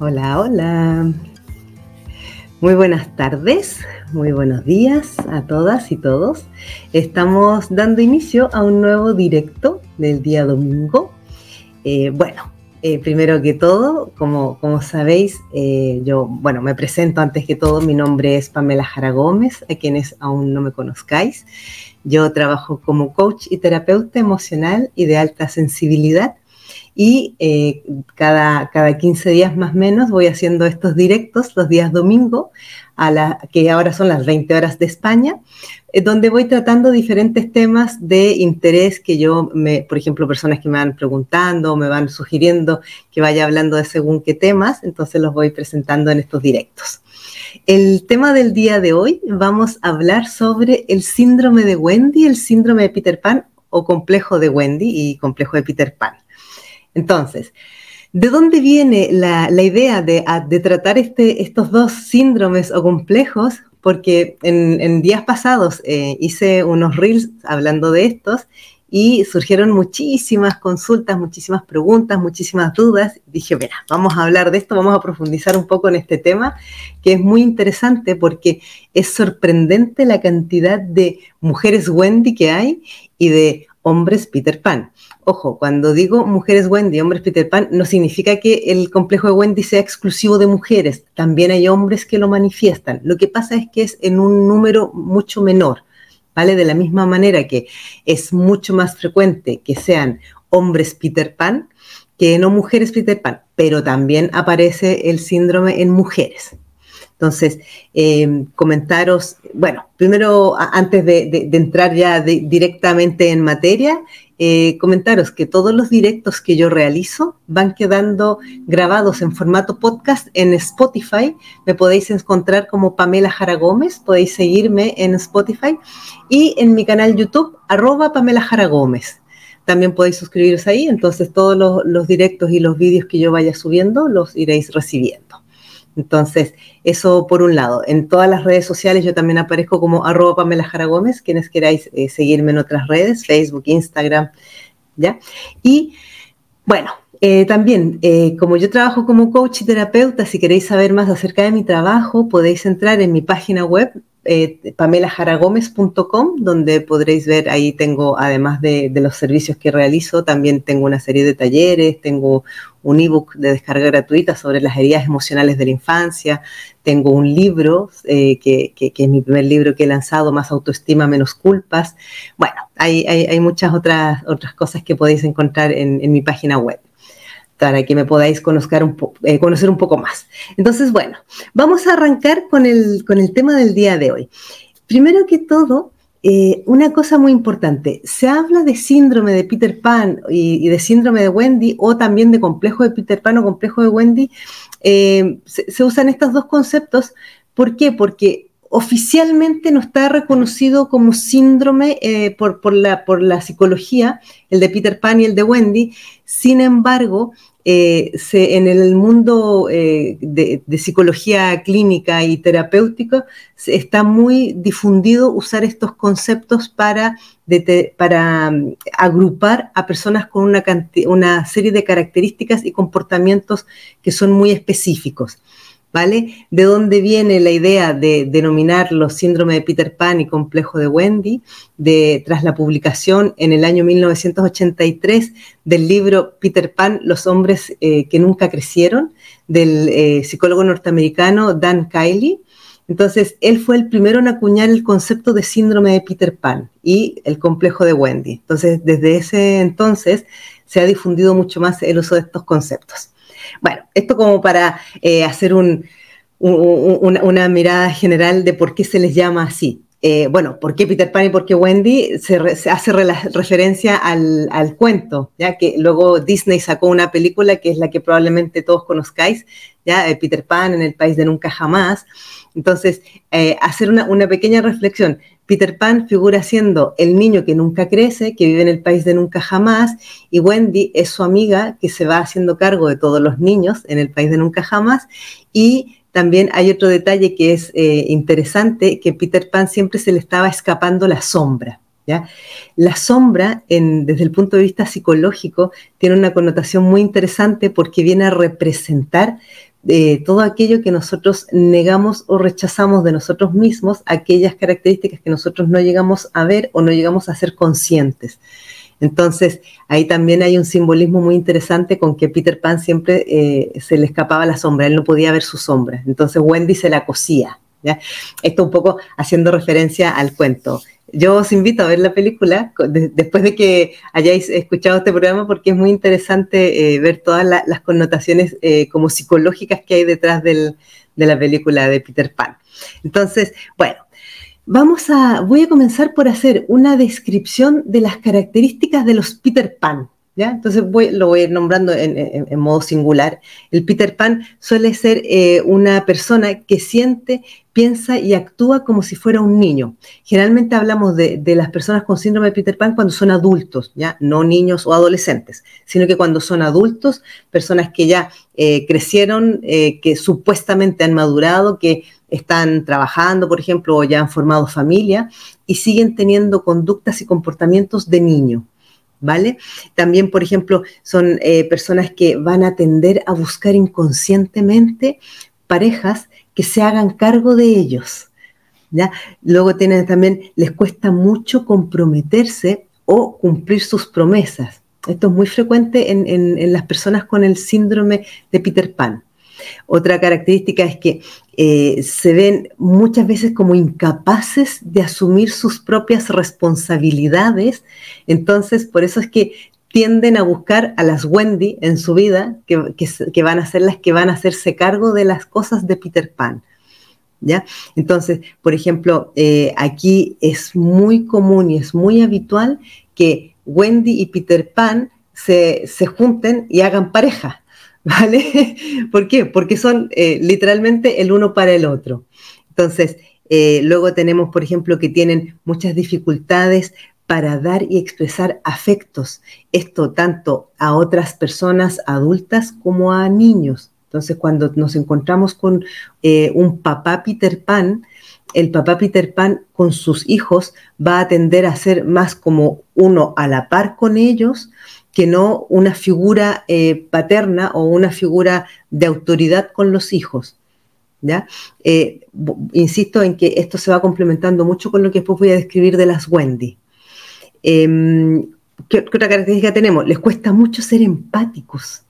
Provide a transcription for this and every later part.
Hola, hola. Muy buenas tardes, muy buenos días a todas y todos. Estamos dando inicio a un nuevo directo del día domingo. Eh, bueno, eh, primero que todo, como, como sabéis, eh, yo, bueno, me presento antes que todo, mi nombre es Pamela Jara Gómez, a quienes aún no me conozcáis. Yo trabajo como coach y terapeuta emocional y de alta sensibilidad y eh, cada, cada 15 días más o menos voy haciendo estos directos los días domingo, a la, que ahora son las 20 horas de España, eh, donde voy tratando diferentes temas de interés que yo, me, por ejemplo, personas que me van preguntando, me van sugiriendo que vaya hablando de según qué temas, entonces los voy presentando en estos directos. El tema del día de hoy vamos a hablar sobre el síndrome de Wendy, el síndrome de Peter Pan o complejo de Wendy y complejo de Peter Pan. Entonces, ¿de dónde viene la, idea de, tratar este, estos dos síndromes o complejos? Porque en, días pasados eh, hice unos reels hablando de estos y surgieron muchísimas consultas, muchísimas preguntas, muchísimas dudas. Dije, mira, vamos a hablar de esto, vamos a profundizar un poco en este tema, que es muy interesante porque es sorprendente la cantidad de mujeres Wendy que hay y de hombres Peter Pan. Ojo, cuando digo mujeres Wendy, hombres Peter Pan, no significa que el complejo de Wendy sea exclusivo de mujeres. También hay hombres que lo manifiestan. Lo que pasa es que es en un número mucho menor, ¿vale? De la misma manera que es mucho más frecuente que sean hombres Peter Pan que no mujeres Peter Pan, pero también aparece el síndrome en mujeres. Entonces, eh, comentaros, bueno, primero, antes de, entrar ya directamente en materia, eh, comentaros que todos los directos que yo realizo van quedando grabados en formato podcast en Spotify. Me podéis encontrar como Pamela Jara Gómez, podéis seguirme en Spotify y en mi canal YouTube, arroba Pamela Jara Gómez. También podéis suscribiros ahí, entonces todos los directos y los vídeos que yo vaya subiendo los iréis recibiendo. Entonces, eso por un lado. En todas las redes sociales yo también aparezco como arroba Pamela Jara Gómez, quienes queráis eh, seguirme en otras redes, Facebook, Instagram, ¿ya? Y bueno, eh, también, eh, como yo trabajo como coach y terapeuta, si queréis saber más acerca de mi trabajo, podéis entrar en mi página web eh, pamelajaragomez.com, donde podréis ver, ahí tengo, además de, los servicios que realizo, también tengo una serie de talleres, tengo un ebook de descarga gratuita sobre las heridas emocionales de la infancia, tengo un libro, eh, que, es mi primer libro que he lanzado, Más autoestima, menos culpas. Bueno, hay, hay, muchas otras, otras cosas que podéis encontrar en mi página web para que me podáis conocer un, eh, conocer un poco más. Entonces, bueno, vamos a arrancar con el, con el tema del día de hoy. Primero que todo, eh, una cosa muy importante, se habla de síndrome de Peter Pan y, de síndrome de Wendy o también de complejo de Peter Pan o complejo de Wendy. Eh, se, usan estos dos conceptos. ¿Por qué? Porque oficialmente no está reconocido como síndrome eh, por la psicología, el de Peter Pan y el de Wendy. Sin embargo, eh, en el mundo eh, de, psicología clínica y terapéutica está muy difundido usar estos conceptos para, mm, agrupar a personas con una serie de características y comportamientos que son muy específicos. ¿Vale? ¿De dónde viene la idea de denominar los síndromes de Peter Pan y complejo de Wendy? De, tras la publicación en el año 1983 del libro Peter Pan, los hombres eh, que nunca crecieron, del eh, psicólogo norteamericano Dan Kiley. Entonces, él fue el primero en acuñar el concepto de síndrome de Peter Pan y el complejo de Wendy. Entonces, desde ese entonces se ha difundido mucho más el uso de estos conceptos. Bueno, esto como para eh, hacer una, mirada general de por qué se les llama así. Eh, bueno, ¿por qué Peter Pan y por qué Wendy? Se, hace referencia al, cuento, ya que luego Disney sacó una película que es la que probablemente todos conozcáis, ya eh, Peter Pan en el país de nunca jamás. Entonces, hacer una, una pequeña reflexión. Peter Pan figura siendo el niño que nunca crece, que vive en el país de nunca jamás, y Wendy es su amiga que se va haciendo cargo de todos los niños en el país de nunca jamás. Y también hay otro detalle que es eh, interesante, que Peter Pan siempre se le estaba escapando la sombra. ¿Ya? La sombra, desde el punto de vista psicológico, tiene una connotación muy interesante porque viene a representar de todo aquello que nosotros negamos o rechazamos de nosotros mismos, aquellas características que nosotros no llegamos a ver o no llegamos a ser conscientes. Entonces, ahí también hay un simbolismo muy interesante con que Peter Pan siempre eh, se le escapaba la sombra, él no podía ver su sombra. Entonces Wendy se la cosía. Esto un poco haciendo referencia al cuento. Yo os invito a ver la película después de que hayáis escuchado este programa porque es muy interesante eh, ver todas las connotaciones eh, como psicológicas que hay detrás de la película de Peter Pan. Entonces, bueno, Vamos a, voy a comenzar por hacer una descripción de las características de los Peter Pan. Entonces lo voy a ir nombrando en, modo singular. El Peter Pan suele ser eh, una persona que siente, piensa y actúa como si fuera un niño. Generalmente hablamos de, las personas con síndrome de Peter Pan cuando son adultos, ¿ya? no niños o adolescentes, sino que cuando son adultos, personas que ya eh, crecieron, eh, que supuestamente han madurado, que están trabajando, por ejemplo, o ya han formado familia y siguen teniendo conductas y comportamientos de niño. ¿Vale? También, por ejemplo, son eh, personas que van a tender a buscar inconscientemente parejas que se hagan cargo de ellos. ¿ya? Luego tienen también, les cuesta mucho comprometerse o cumplir sus promesas. Esto es muy frecuente en las personas con el síndrome de Peter Pan. Otra característica es que eh, se ven muchas veces como incapaces de asumir sus propias responsabilidades. Entonces, por eso es que tienden a buscar a las Wendy en su vida, que, van a ser las que van a hacerse cargo de las cosas de Peter Pan. ¿Ya? Entonces, por ejemplo, eh, aquí es muy común y es muy habitual que Wendy y Peter Pan se, se junten y hagan pareja. ¿vale? ¿Por qué? Porque son eh, literalmente el uno para el otro. Entonces, eh, luego tenemos, por ejemplo, que tienen muchas dificultades para dar y expresar afectos. Esto tanto a otras personas adultas como a niños. Entonces, cuando nos encontramos con eh, un papá Peter Pan, el papá Peter Pan con sus hijos va a tender a ser más como uno a la par con ellos que no una figura eh, paterna o una figura de autoridad con los hijos. ¿ya? Eh, insisto en que esto se va complementando mucho con lo que después voy a describir de las Wendy. Em, ¿qué, otra característica tenemos? Les cuesta mucho ser empáticos.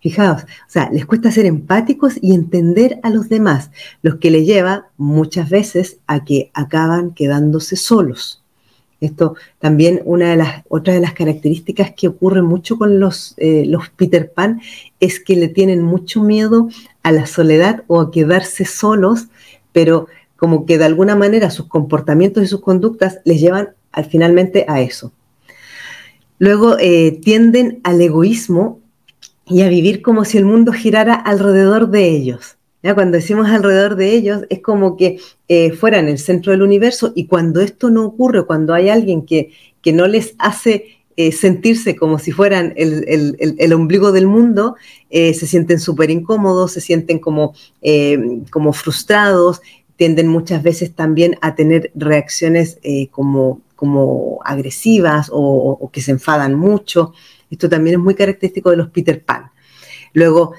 Fijaos, o sea, les cuesta ser empáticos y entender a los demás, los que les lleva muchas veces a que acaban quedándose solos. Esto también una de las otras de las características que ocurre mucho con los, eh, los Peter Pan es que le tienen mucho miedo a la soledad o a quedarse solos, pero como que de alguna manera sus comportamientos y sus conductas les llevan al, finalmente a eso. Luego eh, tienden al egoísmo y a vivir como si el mundo girara alrededor de ellos. Cuando decimos alrededor de ellos, es como que eh, fueran el centro del universo y cuando esto no ocurre, cuando hay alguien que, que no les hace eh, sentirse como si fueran el, ombligo del mundo, eh, se sienten súper incómodos, se sienten como, como frustrados, tienden muchas veces también a tener reacciones como, como agresivas o, que se enfadan mucho. Esto también es muy característico de los Peter Pan. Luego,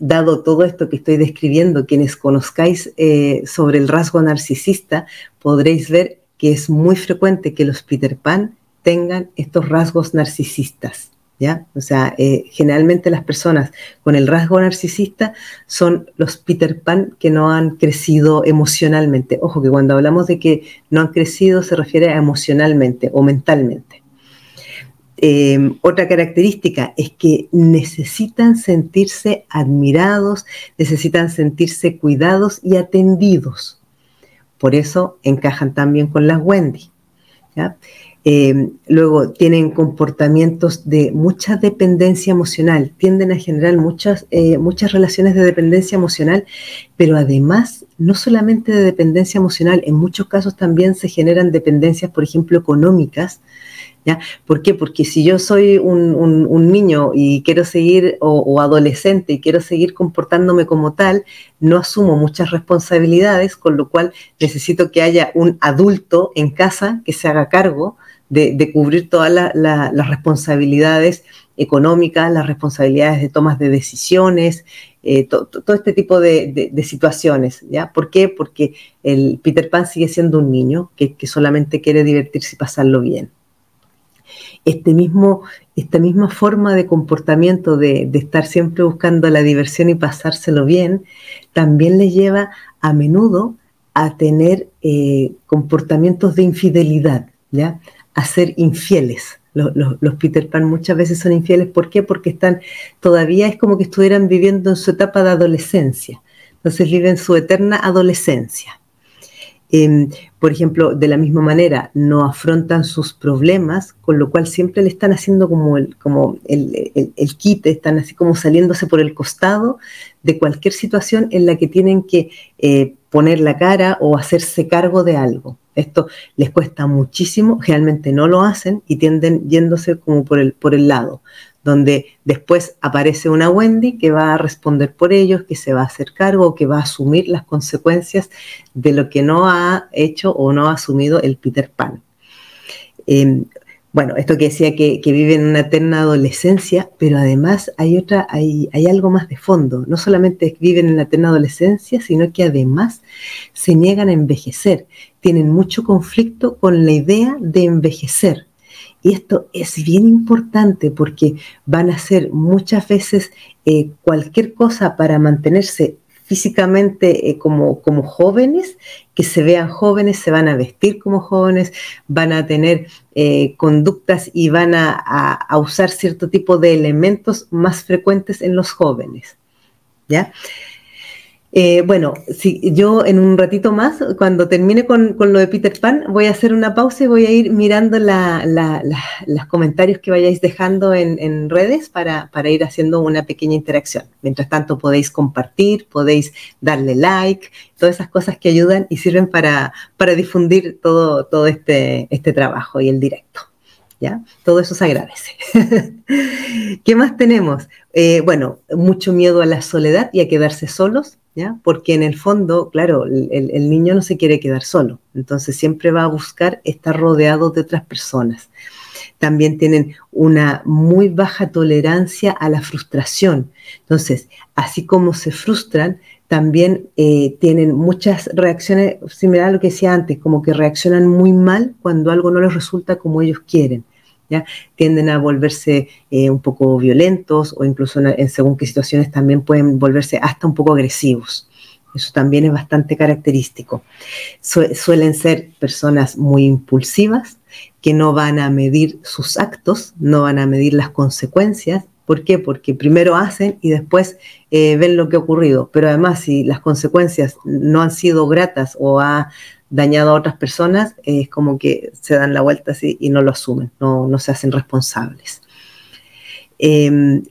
dado todo esto que estoy describiendo, quienes conozcáis eh, sobre el rasgo narcisista, podréis ver que es muy frecuente que los Peter Pan tengan estos rasgos narcisistas. ¿Ya? O sea, eh, generalmente las personas con el rasgo narcisista son los Peter Pan que no han crecido emocionalmente. Ojo que cuando hablamos de que no han crecido se refiere a emocionalmente o mentalmente. Em, otra característica es que necesitan sentirse admirados, necesitan sentirse cuidados y atendidos. Por eso encajan también con las Wendy. Em, luego tienen comportamientos de mucha dependencia emocional, tienden a generar muchas, eh, muchas relaciones de dependencia emocional, pero además no solamente de dependencia emocional, en muchos casos también se generan dependencias, por ejemplo, económicas, ¿Por qué? Porque si yo soy un, niño y quiero seguir, o, adolescente y quiero seguir comportándome como tal, no asumo muchas responsabilidades, con lo cual necesito que haya un adulto en casa que se haga cargo de, cubrir todas las responsabilidades económicas, las responsabilidades de tomas de decisiones, eh, todo este tipo de, situaciones. ¿Por qué? Porque el Peter Pan sigue siendo un niño que, solamente quiere divertirse y pasarlo bien. Este mismo, esta misma forma de comportamiento de, estar siempre buscando la diversión y pasárselo bien, también le lleva a menudo a tener eh, comportamientos de infidelidad, ¿ya? a ser infieles. Los, Peter Pan muchas veces son infieles. ¿Por qué? Porque están, todavía es como que estuvieran viviendo en su etapa de adolescencia. Entonces viven su eterna adolescencia. Em, por ejemplo, de la misma manera, no afrontan sus problemas, con lo cual siempre le están haciendo como el, como el, el, quite, están así como saliéndose por el costado de cualquier situación en la que tienen que eh, poner la cara o hacerse cargo de algo. Esto les cuesta muchísimo, realmente no lo hacen y tienden yéndose como por el, por el lado, donde después aparece una Wendy que va a responder por ellos, que se va a hacer cargo, que va a asumir las consecuencias de lo que no ha hecho o no ha asumido el Peter Pan. Em, bueno, esto que decía que, que, vive en una eterna adolescencia, pero además hay otra, hay, hay algo más de fondo. No solamente viven en la eterna adolescencia, sino que además se niegan a envejecer. Tienen mucho conflicto con la idea de envejecer. Y esto es bien importante porque van a hacer muchas veces eh, cualquier cosa para mantenerse físicamente eh, como, como jóvenes, que se vean jóvenes, se van a vestir como jóvenes, van a tener eh, conductas y van a, a, usar cierto tipo de elementos más frecuentes en los jóvenes. ¿Ya? Eh, bueno, si yo en un ratito más, cuando termine con, lo de Peter Pan, voy a hacer una pausa y voy a ir mirando los comentarios que vayáis dejando en, redes para, ir haciendo una pequeña interacción. Mientras tanto, podéis compartir, podéis darle like, todas esas cosas que ayudan y sirven para, difundir todo, todo este, este trabajo y el directo. ¿Ya? Todo eso se agradece. ¿Qué más tenemos? Eh, bueno, mucho miedo a la soledad y a quedarse solos porque en el fondo, claro, el, niño no se quiere quedar solo, entonces siempre va a buscar estar rodeado de otras personas. También tienen una muy baja tolerancia a la frustración. Entonces, así como se frustran, también eh, tienen muchas reacciones, similar a lo que decía antes, como que reaccionan muy mal cuando algo no les resulta como ellos quieren. Tienden a volverse eh, un poco violentos o incluso en, según qué situaciones también pueden volverse hasta un poco agresivos. Eso también es bastante característico. suelen ser personas muy impulsivas que no van a medir sus actos, no van a medir las consecuencias. ¿Por qué? Porque primero hacen y después eh, ven lo que ha ocurrido. Pero además, si las consecuencias no han sido gratas o ha dañado a otras personas, es como que se dan la vuelta así y no lo asumen, no, se hacen responsables. Em,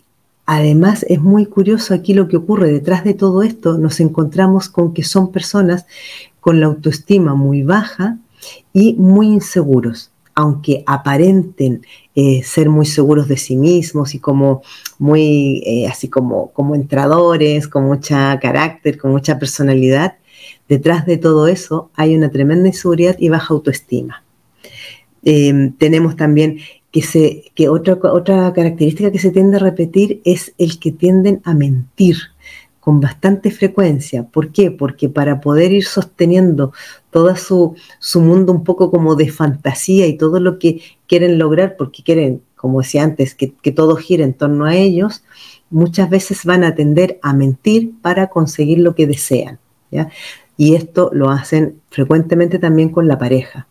además, es muy curioso aquí lo que ocurre. Detrás de todo esto nos encontramos con que son personas con la autoestima muy baja y muy inseguros aunque aparenten eh, ser muy seguros de sí mismos y como muy, eh, así como, como entradores, con mucha carácter, con mucha personalidad, Detrás de todo eso hay una tremenda inseguridad y baja autoestima. Em, tenemos también que, se, que otra, otra característica que se tiende a repetir es el que tienden a mentir con bastante frecuencia. ¿Por qué? Porque para poder ir sosteniendo todo su, mundo un poco como de fantasía y todo lo que quieren lograr, porque quieren, como decía antes, que, que todo gire en torno a ellos, muchas veces van a tender a mentir para conseguir lo que desean. ¿ya? Y esto lo hacen frecuentemente también con la pareja.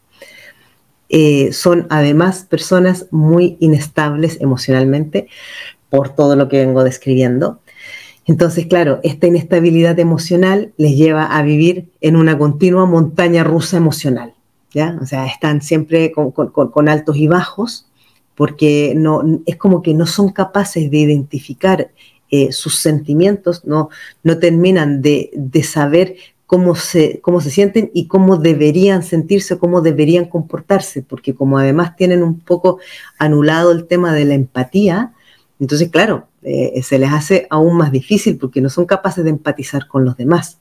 Eh, son además personas muy inestables emocionalmente por todo lo que vengo describiendo. Entonces, claro, esta inestabilidad emocional les lleva a vivir en una continua montaña rusa emocional. ¿ya? O sea, están siempre con, altos y bajos porque no, es como que no son capaces de identificar eh, sus sentimientos, no, no terminan de, de saber cómo se, cómo se sienten y cómo deberían sentirse, cómo deberían comportarse, porque como además tienen un poco anulado el tema de la empatía, entonces, claro, eh, se les hace aún más difícil porque no son capaces de empatizar con los demás.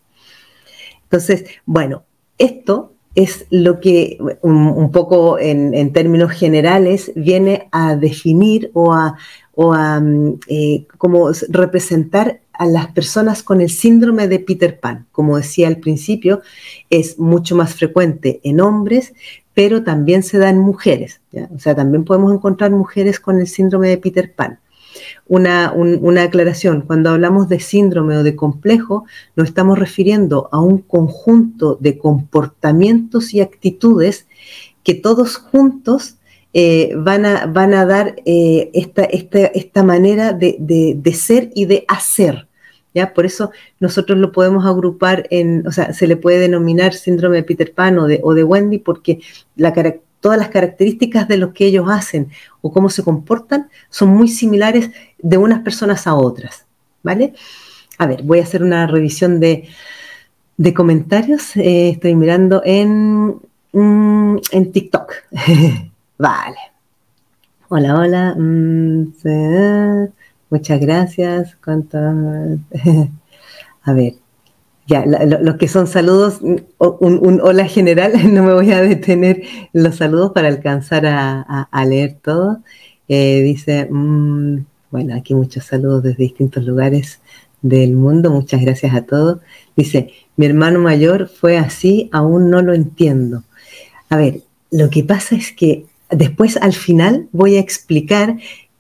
Entonces, bueno, esto es lo que un, poco en, términos generales viene a definir o a, o a mm, eh, como representar a las personas con el síndrome de Peter Pan. Como decía al principio, es mucho más frecuente en hombres, pero también se da en mujeres. O sea, también podemos encontrar mujeres con el síndrome de Peter Pan. Una, una, aclaración, cuando hablamos de síndrome o de complejo, nos estamos refiriendo a un conjunto de comportamientos y actitudes que todos juntos eh, van, a, van, a, dar eh, esta, esta, manera de, ser y de hacer. ¿Ya? Por eso nosotros lo podemos agrupar en, o sea, se le puede denominar síndrome de Peter Pan o de, de Wendy porque todas las características de lo que ellos hacen o cómo se comportan son muy similares de unas personas a otras. ¿Vale? A ver, voy a hacer una revisión de, comentarios. Eh, estoy mirando en, mm, en TikTok. Vale. Hola, hola. Mm, muchas gracias. ¿Cuánto? A ver. Ya, los que son saludos, un, hola general, no me voy a detener los saludos para alcanzar a, leer todo. Eh, dice, mm, bueno, aquí muchos saludos desde distintos lugares del mundo, muchas gracias a todos. Dice, mi hermano mayor fue así, aún no lo entiendo. A ver, lo que pasa es que Después, al final, voy a explicar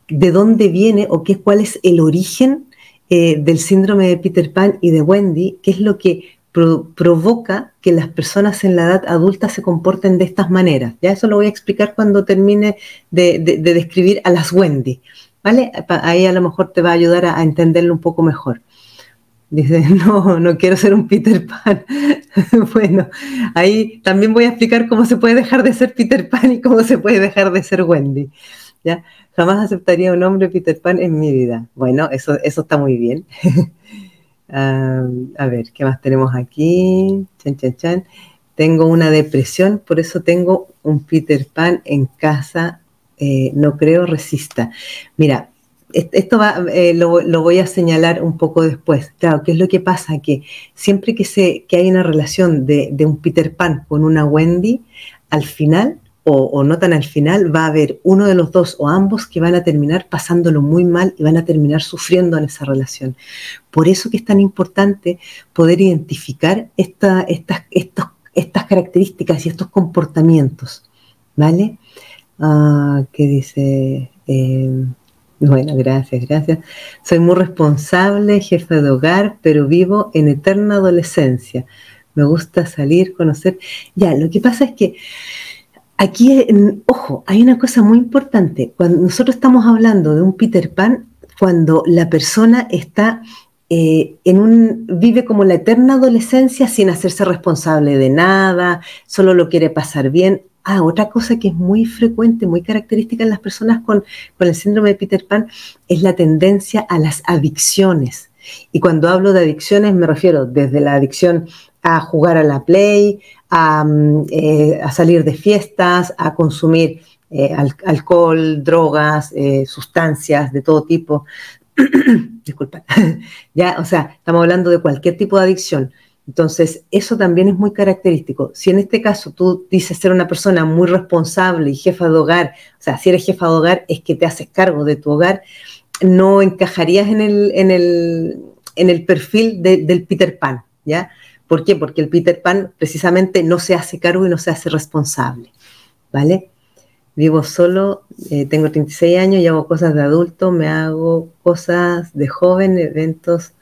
de dónde viene o qué, cuál es el origen eh, del síndrome de Peter Pan y de Wendy, qué es lo que provoca que las personas en la edad adulta se comporten de estas maneras. Ya eso lo voy a explicar cuando termine de, describir a las Wendy. ¿Vale? Ahí a lo mejor te va a ayudar a entenderlo un poco mejor. Dice, no, no quiero ser un Peter Pan. bueno, ahí también voy a explicar cómo se puede dejar de ser Peter Pan y cómo se puede dejar de ser Wendy. Jamás aceptaría un hombre Peter Pan en mi vida. Bueno, eso, eso está muy bien. A ver, ¿qué más tenemos aquí? Chan, chan, chan. Tengo una depresión, por eso tengo un Peter Pan en casa. Eh, no creo resista. Mira, esto va, eh, lo, voy a señalar un poco después. Claro, ¿qué es lo que pasa? Que siempre que, se, que hay una relación de, un Peter Pan con una Wendy, al final, o, no tan al final, va a haber uno de los dos o ambos que van a terminar pasándolo muy mal y van a terminar sufriendo en esa relación. Por eso que es tan importante poder identificar esta, estas, estas características y estos comportamientos. ¿Vale? Ah, ¿Qué dice? Eh, bueno, gracias, gracias. Soy muy responsable, jefe de hogar, pero vivo en eterna adolescencia. Me gusta salir, conocer. Ya, lo que pasa es que aquí, ojo, hay una cosa muy importante. Cuando nosotros estamos hablando de un Peter Pan, cuando la persona está eh, en un, vive como la eterna adolescencia sin hacerse responsable de nada, solo lo quiere pasar bien. Ah, otra cosa que es muy frecuente, muy característica en las personas con, el síndrome de Peter Pan es la tendencia a las adicciones. Y cuando hablo de adicciones me refiero desde la adicción a jugar a la play, a, mm, eh, salir de fiestas, a consumir eh, alcohol, drogas, eh, sustancias de todo tipo. Disculpa. ya, o sea, estamos hablando de cualquier tipo de adicción. Entonces, eso también es muy característico. Si en este caso tú dices ser una persona muy responsable y jefa de hogar, o sea, si eres jefa de hogar es que te haces cargo de tu hogar, no encajarías en el, en el, en el perfil del Peter Pan, ¿ya? ¿Por qué? Porque el Peter Pan precisamente no se hace cargo y no se hace responsable, ¿vale? Vivo solo, eh, tengo 36 años y hago cosas de adulto, me hago cosas de joven, eventos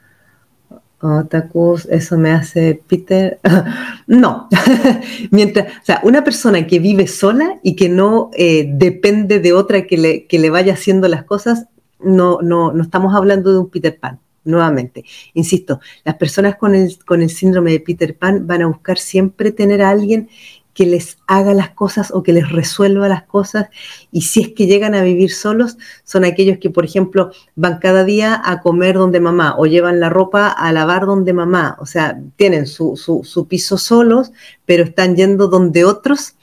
Otakus, eso me hace Peter. no. Mientras, o sea, una persona que vive sola y que no eh, depende de otra que le, que le vaya haciendo las cosas, no, no, no estamos hablando de un Peter Pan. Nuevamente, insisto, las personas con el, con el síndrome de Peter Pan van a buscar siempre tener a alguien que les haga las cosas o que les resuelva las cosas. Y si es que llegan a vivir solos, son aquellos que, por ejemplo, van cada día a comer donde mamá o llevan la ropa a lavar donde mamá. O sea, tienen su, su, piso solos, pero están yendo donde otros.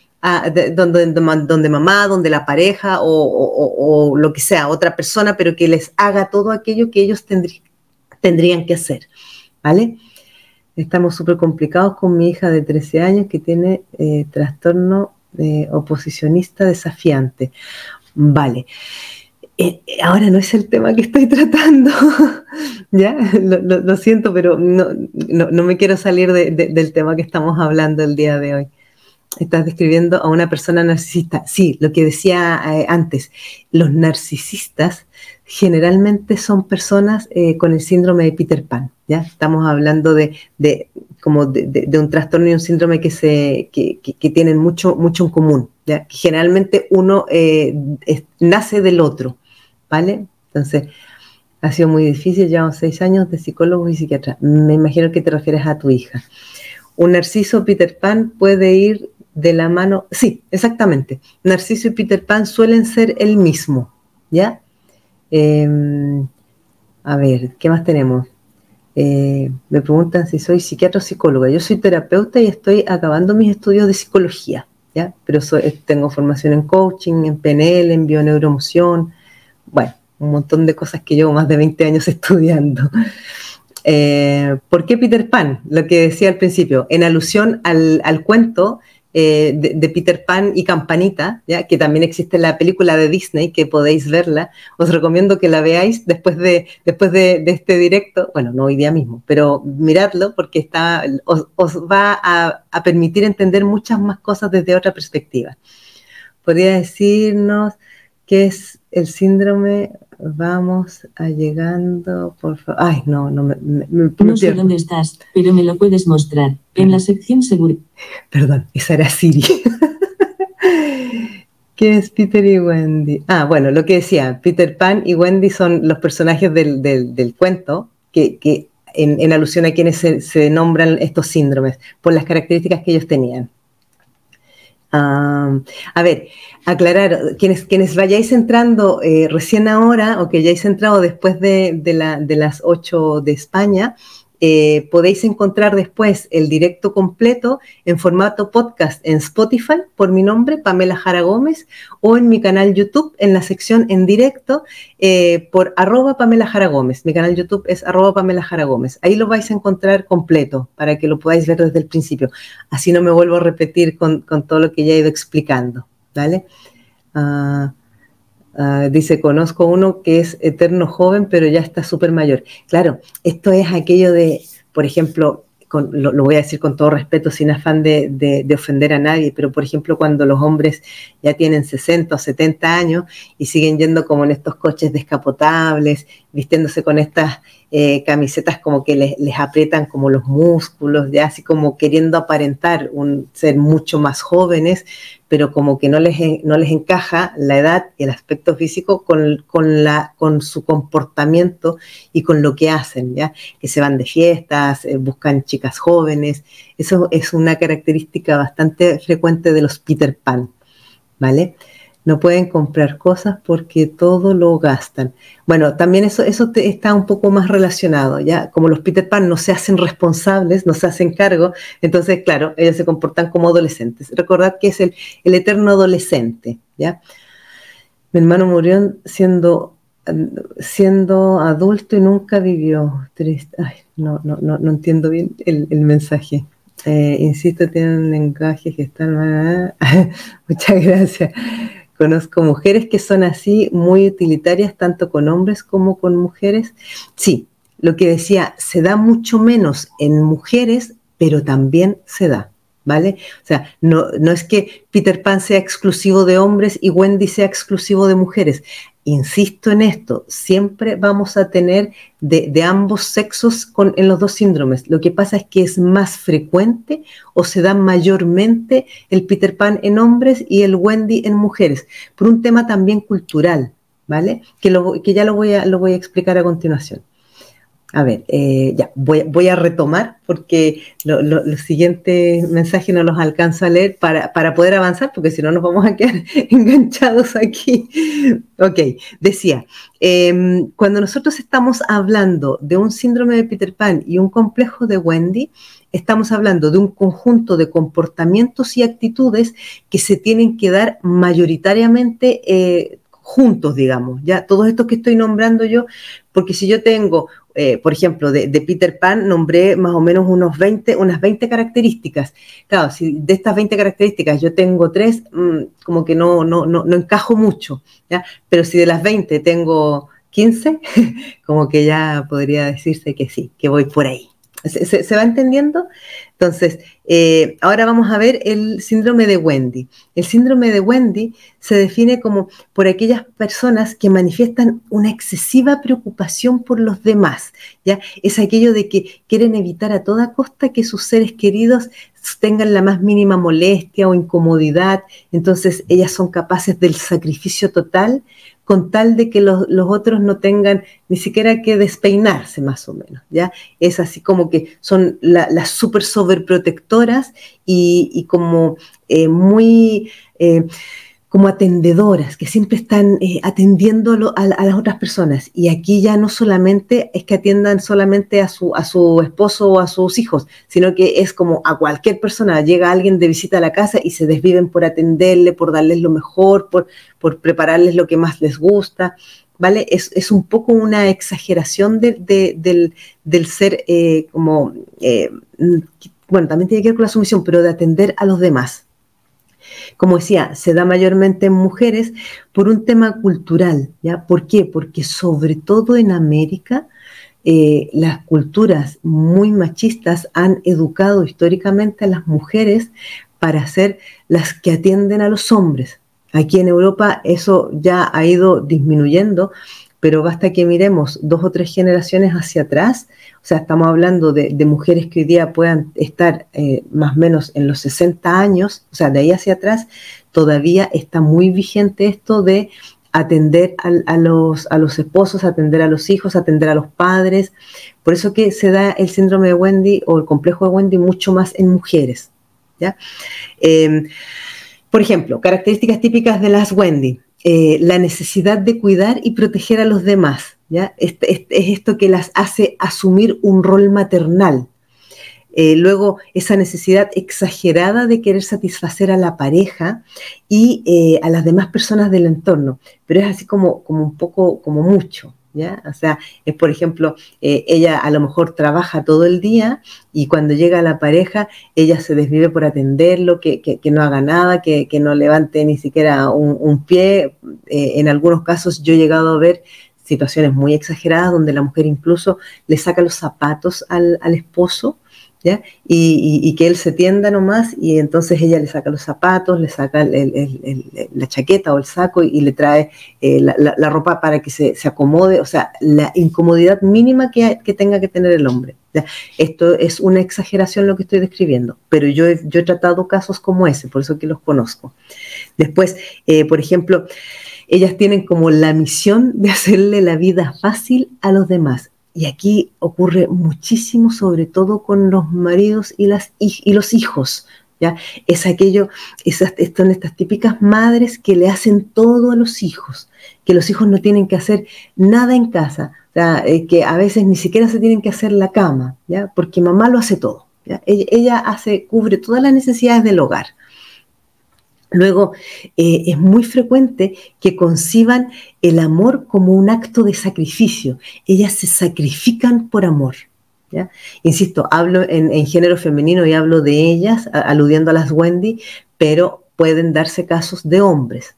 donde, donde, mamá, donde la pareja o, lo que sea, otra persona, pero que les haga todo aquello que ellos tendrían que hacer. ¿Vale? Estamos súper complicados con mi hija de 13 años que tiene eh, trastorno eh, oposicionista desafiante. Vale. Eh, ahora no es el tema que estoy tratando, ¿ya? Lo, siento, pero no, no, me quiero salir del tema que estamos hablando el día de hoy. Estás describiendo a una persona narcisista. Sí, lo que decía antes, los narcisistas generalmente son personas con el síndrome de Peter Pan. ¿ya? Estamos hablando de, como de, un trastorno y un síndrome que, se, tienen mucho, mucho en común. ¿ya? generalmente uno eh, nace del otro, ¿vale? Entonces, ha sido muy difícil, llevamos seis años de psicólogo y psiquiatra. Me imagino que te refieres a tu hija. Un narciso Peter Pan puede ir de la mano, sí, exactamente. Narciso y Peter Pan suelen ser el mismo, ¿ya? Em, a ver, ¿qué más tenemos? Eh, me preguntan si soy psiquiatra o psicóloga. Yo soy terapeuta y estoy acabando mis estudios de psicología, ¿ya? Pero tengo formación en coaching, en PNL, en bioneuromoción, bueno, un montón de cosas que llevo más de 20 años estudiando. Eh, ¿Por qué Peter Pan? Lo que decía al principio, en alusión al, al cuento eh, de, Peter Pan y Campanita, ¿ya? que también existe la película de Disney, que podéis verla. Os recomiendo que la veáis después de, después de, este directo, bueno, no hoy día mismo, pero miradlo porque está, os, va a, a, permitir entender muchas más cosas desde otra perspectiva. Podría decirnos qué es el síndrome Vamos a llegando, por favor. Ay, no, no me. no sé dónde estás, pero me lo puedes mostrar. En la sección seguro. Perdón, esa era Siri. ¿Qué es Peter y Wendy? Ah, bueno, lo que decía, Peter Pan y Wendy son los personajes del, cuento que, en, alusión a quienes se nombran estos síndromes, por las características que ellos tenían. A ver, aclarar, quienes, quienes vayáis entrando eh, recién ahora o que hayáis entrado después de, de las 8 de España, eh, podéis encontrar después el directo completo en formato podcast en Spotify por mi nombre, Pamela Jara Gómez, o en mi canal YouTube en la sección en directo eh, por arroba Pamela Jara Gómez. Mi canal YouTube es arroba Pamela Jara Gómez. Ahí lo vais a encontrar completo para que lo podáis ver desde el principio. Así no me vuelvo a repetir con, todo lo que ya he ido explicando. ¿Vale? Ah, Ah, dice, conozco uno que es eterno joven, pero ya está súper mayor. Claro, esto es aquello de, por ejemplo, lo, voy a decir con todo respeto, sin afán de, ofender a nadie, pero por ejemplo, cuando los hombres ya tienen 60 o 70 años y siguen yendo como en estos coches descapotables, vistiéndose con estas eh, camisetas como que les, les, aprietan como los músculos, ya así como queriendo aparentar un ser mucho más jóvenes, pero como que no les, no les encaja la edad y el aspecto físico con, con, la, con su comportamiento y con lo que hacen, ¿ya? Que se van de fiestas, eh, buscan chicas jóvenes. Eso es una característica bastante frecuente de los Peter Pan, ¿vale? No pueden comprar cosas porque todo lo gastan. Bueno, también eso, eso está un poco más relacionado, ¿ya? Como los Peter Pan no se hacen responsables, no se hacen cargo, entonces, claro, ellos se comportan como adolescentes. Recordad que es el, el eterno adolescente, ¿ya? Mi hermano murió siendo, siendo adulto y nunca vivió. Triste. Ay, no, no, no, no entiendo bien el, el mensaje. Eh, insisto, tienen lenguaje que están... Muchas gracias. Conozco mujeres que son así, muy utilitarias, tanto con hombres como con mujeres. Sí, lo que decía, se da mucho menos en mujeres, pero también se da. ¿Vale? O sea, no, no es que Peter Pan sea exclusivo de hombres y Wendy sea exclusivo de mujeres insisto en esto, siempre vamos a tener de, ambos sexos con, en los dos síndromes. Lo que pasa es que es más frecuente o se da mayormente el Peter Pan en hombres y el Wendy en mujeres, por un tema también cultural, ¿vale? Que, lo, que ya lo voy, a, lo voy a explicar a continuación. A ver, eh, ya, voy, a retomar porque los siguientes mensajes no los alcanzo a leer para, poder avanzar, porque si no nos vamos a quedar enganchados aquí. Ok, decía, em, cuando nosotros estamos hablando de un síndrome de Peter Pan y un complejo de Wendy, estamos hablando de un conjunto de comportamientos y actitudes que se tienen que dar mayoritariamente eh, juntos, digamos, ya todos estos que estoy nombrando yo, porque si yo tengo eh, por ejemplo, de, Peter Pan nombré más o menos unos 20, unas 20 características. Claro, si de estas 20 características yo tengo tres, mm, como que no, no, no, no encajo mucho, ¿ya? Pero si de las 20 tengo 15, como que ya podría decirse que sí, que voy por ahí. ¿Se, va entendiendo? Entonces, eh, ahora vamos a ver el síndrome de Wendy. El síndrome de Wendy se define como por aquellas personas que manifiestan una excesiva preocupación por los demás. ¿ya? Es aquello de que quieren evitar a toda costa que sus seres queridos tengan la más mínima molestia o incomodidad. Entonces, ellas son capaces del sacrificio total con tal de que los, otros no tengan ni siquiera que despeinarse más o menos, ¿ya? Es así como que son las súper sobreprotectoras y, y como eh, muy... Eh, como atendedoras, que siempre están eh, atendiendo a, las otras personas. Y aquí ya no solamente es que atiendan solamente a su, a su esposo o a sus hijos, sino que es como a cualquier persona. Llega alguien de visita a la casa y se desviven por atenderle, por darles lo mejor, por, por prepararles lo que más les gusta. ¿Vale? Es, un poco una exageración del, ser eh, como, eh, bueno, también tiene que ver con la sumisión, pero de atender a los demás. Como decía, se da mayormente en mujeres por un tema cultural, ¿ya? ¿Por qué? Porque sobre todo en América, eh, las culturas muy machistas han educado históricamente a las mujeres para ser las que atienden a los hombres. Aquí en Europa eso ya ha ido disminuyendo, pero basta que miremos dos o tres generaciones hacia atrás o sea, estamos hablando de, mujeres que hoy día puedan estar eh, más o menos en los 60 años, o sea, de ahí hacia atrás, todavía está muy vigente esto de atender a, los, a los esposos, atender a los hijos, atender a los padres. Por eso que se da el síndrome de Wendy o el complejo de Wendy mucho más en mujeres. ¿ya? Em, por ejemplo, características típicas de las Wendy. Eh, la necesidad de cuidar y proteger a los demás. Es, esto que las hace asumir un rol maternal. Eh, luego, esa necesidad exagerada de querer satisfacer a la pareja y eh, a las demás personas del entorno, pero es así como, como un poco, como mucho. ¿Ya? O sea, es por ejemplo, eh, ella a lo mejor trabaja todo el día y cuando llega la pareja, ella se desvive por atenderlo, que, que, no haga nada, que, que, no levante ni siquiera un, un pie. en algunos casos yo he llegado a ver situaciones muy exageradas donde la mujer incluso le saca los zapatos al, esposo, Y, que él se tienda nomás y entonces ella le saca los zapatos, le saca la chaqueta o el saco y, le trae eh, la, ropa para que se, acomode, o sea, la incomodidad mínima que, que tenga que tener el hombre. Esto es una exageración lo que estoy describiendo, pero yo he, yo he tratado casos como ese, por eso que los conozco. Después, eh, por ejemplo, ellas tienen como la misión de hacerle la vida fácil a los demás. Y aquí ocurre muchísimo, sobre todo con los maridos y, las, y los hijos. ¿ya? Es aquello, esas, son estas típicas madres que le hacen todo a los hijos, que los hijos no tienen que hacer nada en casa, eh, que a veces ni siquiera se tienen que hacer la cama, ¿ya? porque mamá lo hace todo. ella hace, cubre todas las necesidades del hogar. Luego, eh, es muy frecuente que conciban el amor como un acto de sacrificio. Ellas se sacrifican por amor. Insisto, hablo en, género femenino y hablo de ellas, aludiendo a las Wendy, pero pueden darse casos de hombres.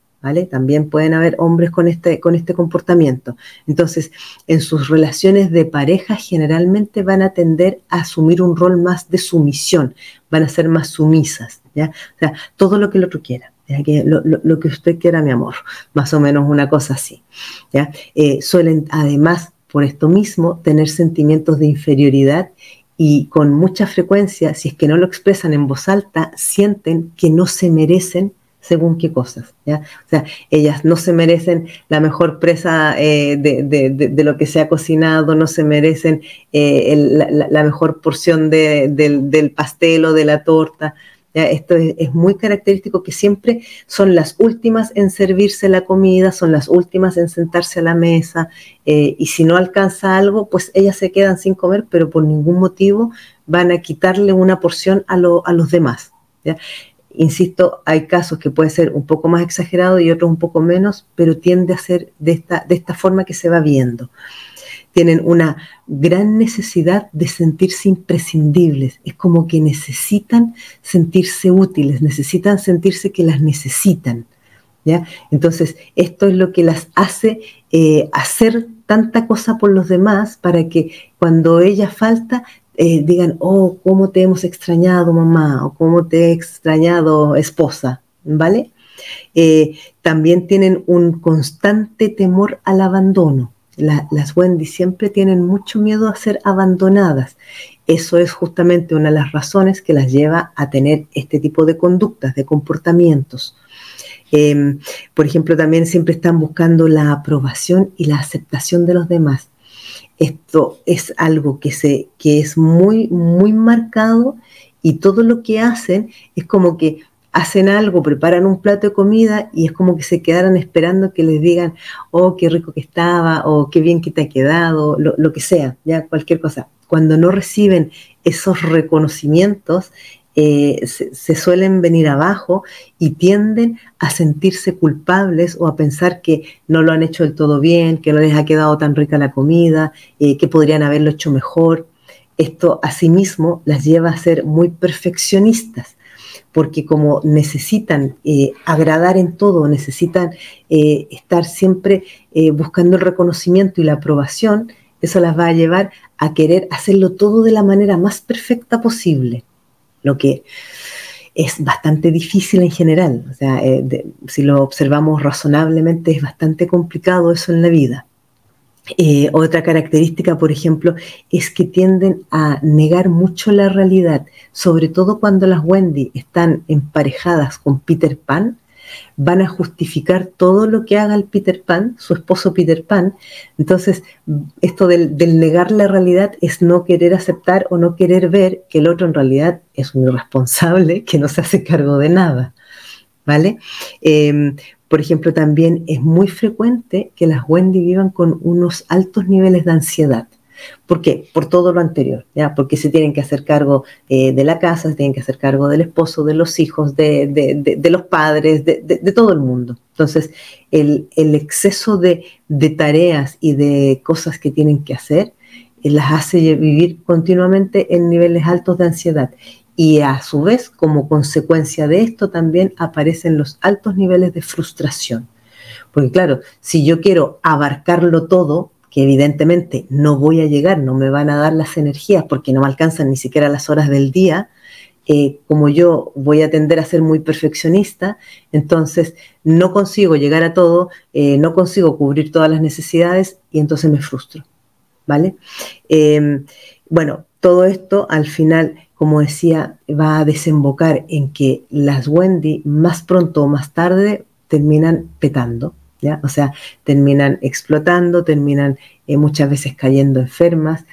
También pueden haber hombres con este, con este comportamiento. Entonces, en sus relaciones de pareja generalmente van a tender a asumir un rol más de sumisión, van a ser más sumisas. ¿ya? O sea, todo lo que el otro quiera. Lo, que usted quiera, mi amor, más o menos una cosa así. ¿ya? Eh, suelen, además, por esto mismo, tener sentimientos de inferioridad y con mucha frecuencia, si es que no lo expresan en voz alta, sienten que no se merecen según qué cosas. ¿ya? O sea, ellas no se merecen la mejor presa eh, de, lo que se ha cocinado, no se merecen eh, la, mejor porción del pastel o de la torta, esto es, muy característico que siempre son las últimas en servirse la comida, son las últimas en sentarse a la mesa eh, y si no alcanza algo, pues ellas se quedan sin comer, pero por ningún motivo van a quitarle una porción a, los demás. Insisto, hay casos que puede ser un poco más exagerado y otros un poco menos, pero tiende a ser de esta, de esta forma que se va viendo. tienen una gran necesidad de sentirse imprescindibles. Es como que necesitan sentirse útiles, necesitan sentirse que las necesitan. ¿ya? Entonces, esto es lo que las hace eh, hacer tanta cosa por los demás para que cuando ella falta eh, digan, oh, cómo te hemos extrañado mamá o cómo te he extrañado esposa, ¿vale? Eh, también tienen un constante temor al abandono las Wendy siempre tienen mucho miedo a ser abandonadas. Eso es justamente una de las razones que las lleva a tener este tipo de conductas, de comportamientos. Em, por ejemplo, también siempre están buscando la aprobación y la aceptación de los demás. Esto es algo que, se, que es muy, muy marcado y todo lo que hacen es como que hacen algo, preparan un plato de comida y es como que se quedaran esperando que les digan, oh, qué rico que estaba, o qué bien que te ha quedado, lo, que sea, ya cualquier cosa. Cuando no reciben esos reconocimientos, eh, se, suelen venir abajo y tienden a sentirse culpables o a pensar que no lo han hecho del todo bien, que no les ha quedado tan rica la comida, eh, que podrían haberlo hecho mejor. Esto asimismo las lleva a ser muy perfeccionistas porque como necesitan eh, agradar en todo, necesitan estar siempre buscando el reconocimiento y la aprobación, eso las va a llevar a querer hacerlo todo de la manera más perfecta posible, lo que es bastante difícil en general. O sea, si lo observamos razonablemente, es bastante complicado eso en la vida. Eh, otra característica, por ejemplo, es que tienden a negar mucho la realidad, sobre todo cuando las Wendy están emparejadas con Peter Pan, van a justificar todo lo que haga el Peter Pan, su esposo Peter Pan. Entonces, esto del, negar la realidad es no querer aceptar o no querer ver que el otro en realidad es un irresponsable que no se hace cargo de nada. ¿Vale? Em, por ejemplo, también es muy frecuente que las Wendy vivan con unos altos niveles de ansiedad. ¿Por qué? Por todo lo anterior, ¿ya? Porque se tienen que hacer cargo eh, de la casa, se tienen que hacer cargo del esposo, de los hijos, de, los padres, de, todo el mundo. Entonces, el, exceso de, tareas y de cosas que tienen que hacer eh, las hace vivir continuamente en niveles altos de ansiedad. Y a su vez, como consecuencia de esto, también aparecen los altos niveles de frustración. Porque claro, si yo quiero abarcarlo todo, que evidentemente no voy a llegar, no me van a dar las energías porque no me alcanzan ni siquiera las horas del día, eh, como yo voy a tender a ser muy perfeccionista, entonces no consigo llegar a todo, eh, no consigo cubrir todas las necesidades y entonces me frustro. ¿Vale? Em, bueno, todo esto al final como decía, va a desembocar en que las Wendy más pronto o más tarde terminan petando, O sea, terminan explotando, terminan eh, muchas veces cayendo enfermas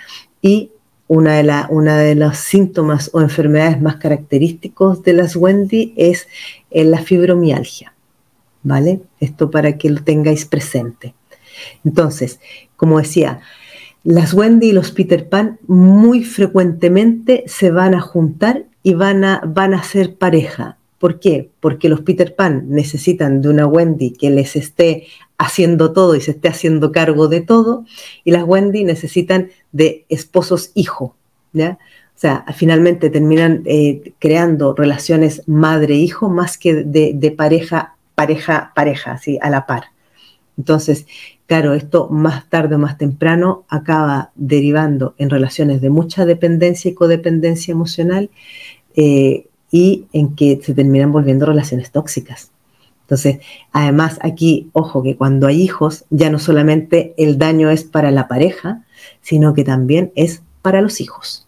y una de, la, una de los síntomas o enfermedades más característicos de las Wendy es eh, la fibromialgia, ¿vale? Esto para que lo tengáis presente. Entonces, como decía, las Wendy y los Peter Pan muy frecuentemente se van a juntar y van a, van a ser pareja. ¿Por qué? Porque los Peter Pan necesitan de una Wendy que les esté haciendo todo y se esté haciendo cargo de todo, y las Wendy necesitan de esposos hijo, ¿ya? O sea, finalmente terminan eh, creando relaciones madre-hijo más que de, pareja, pareja, pareja, así, a la par. Entonces, Claro, esto más tarde o más temprano acaba derivando en relaciones de mucha dependencia y codependencia emocional eh, y en que se terminan volviendo relaciones tóxicas. Entonces, además aquí, ojo, que cuando hay hijos, ya no solamente el daño es para la pareja, sino que también es para los hijos.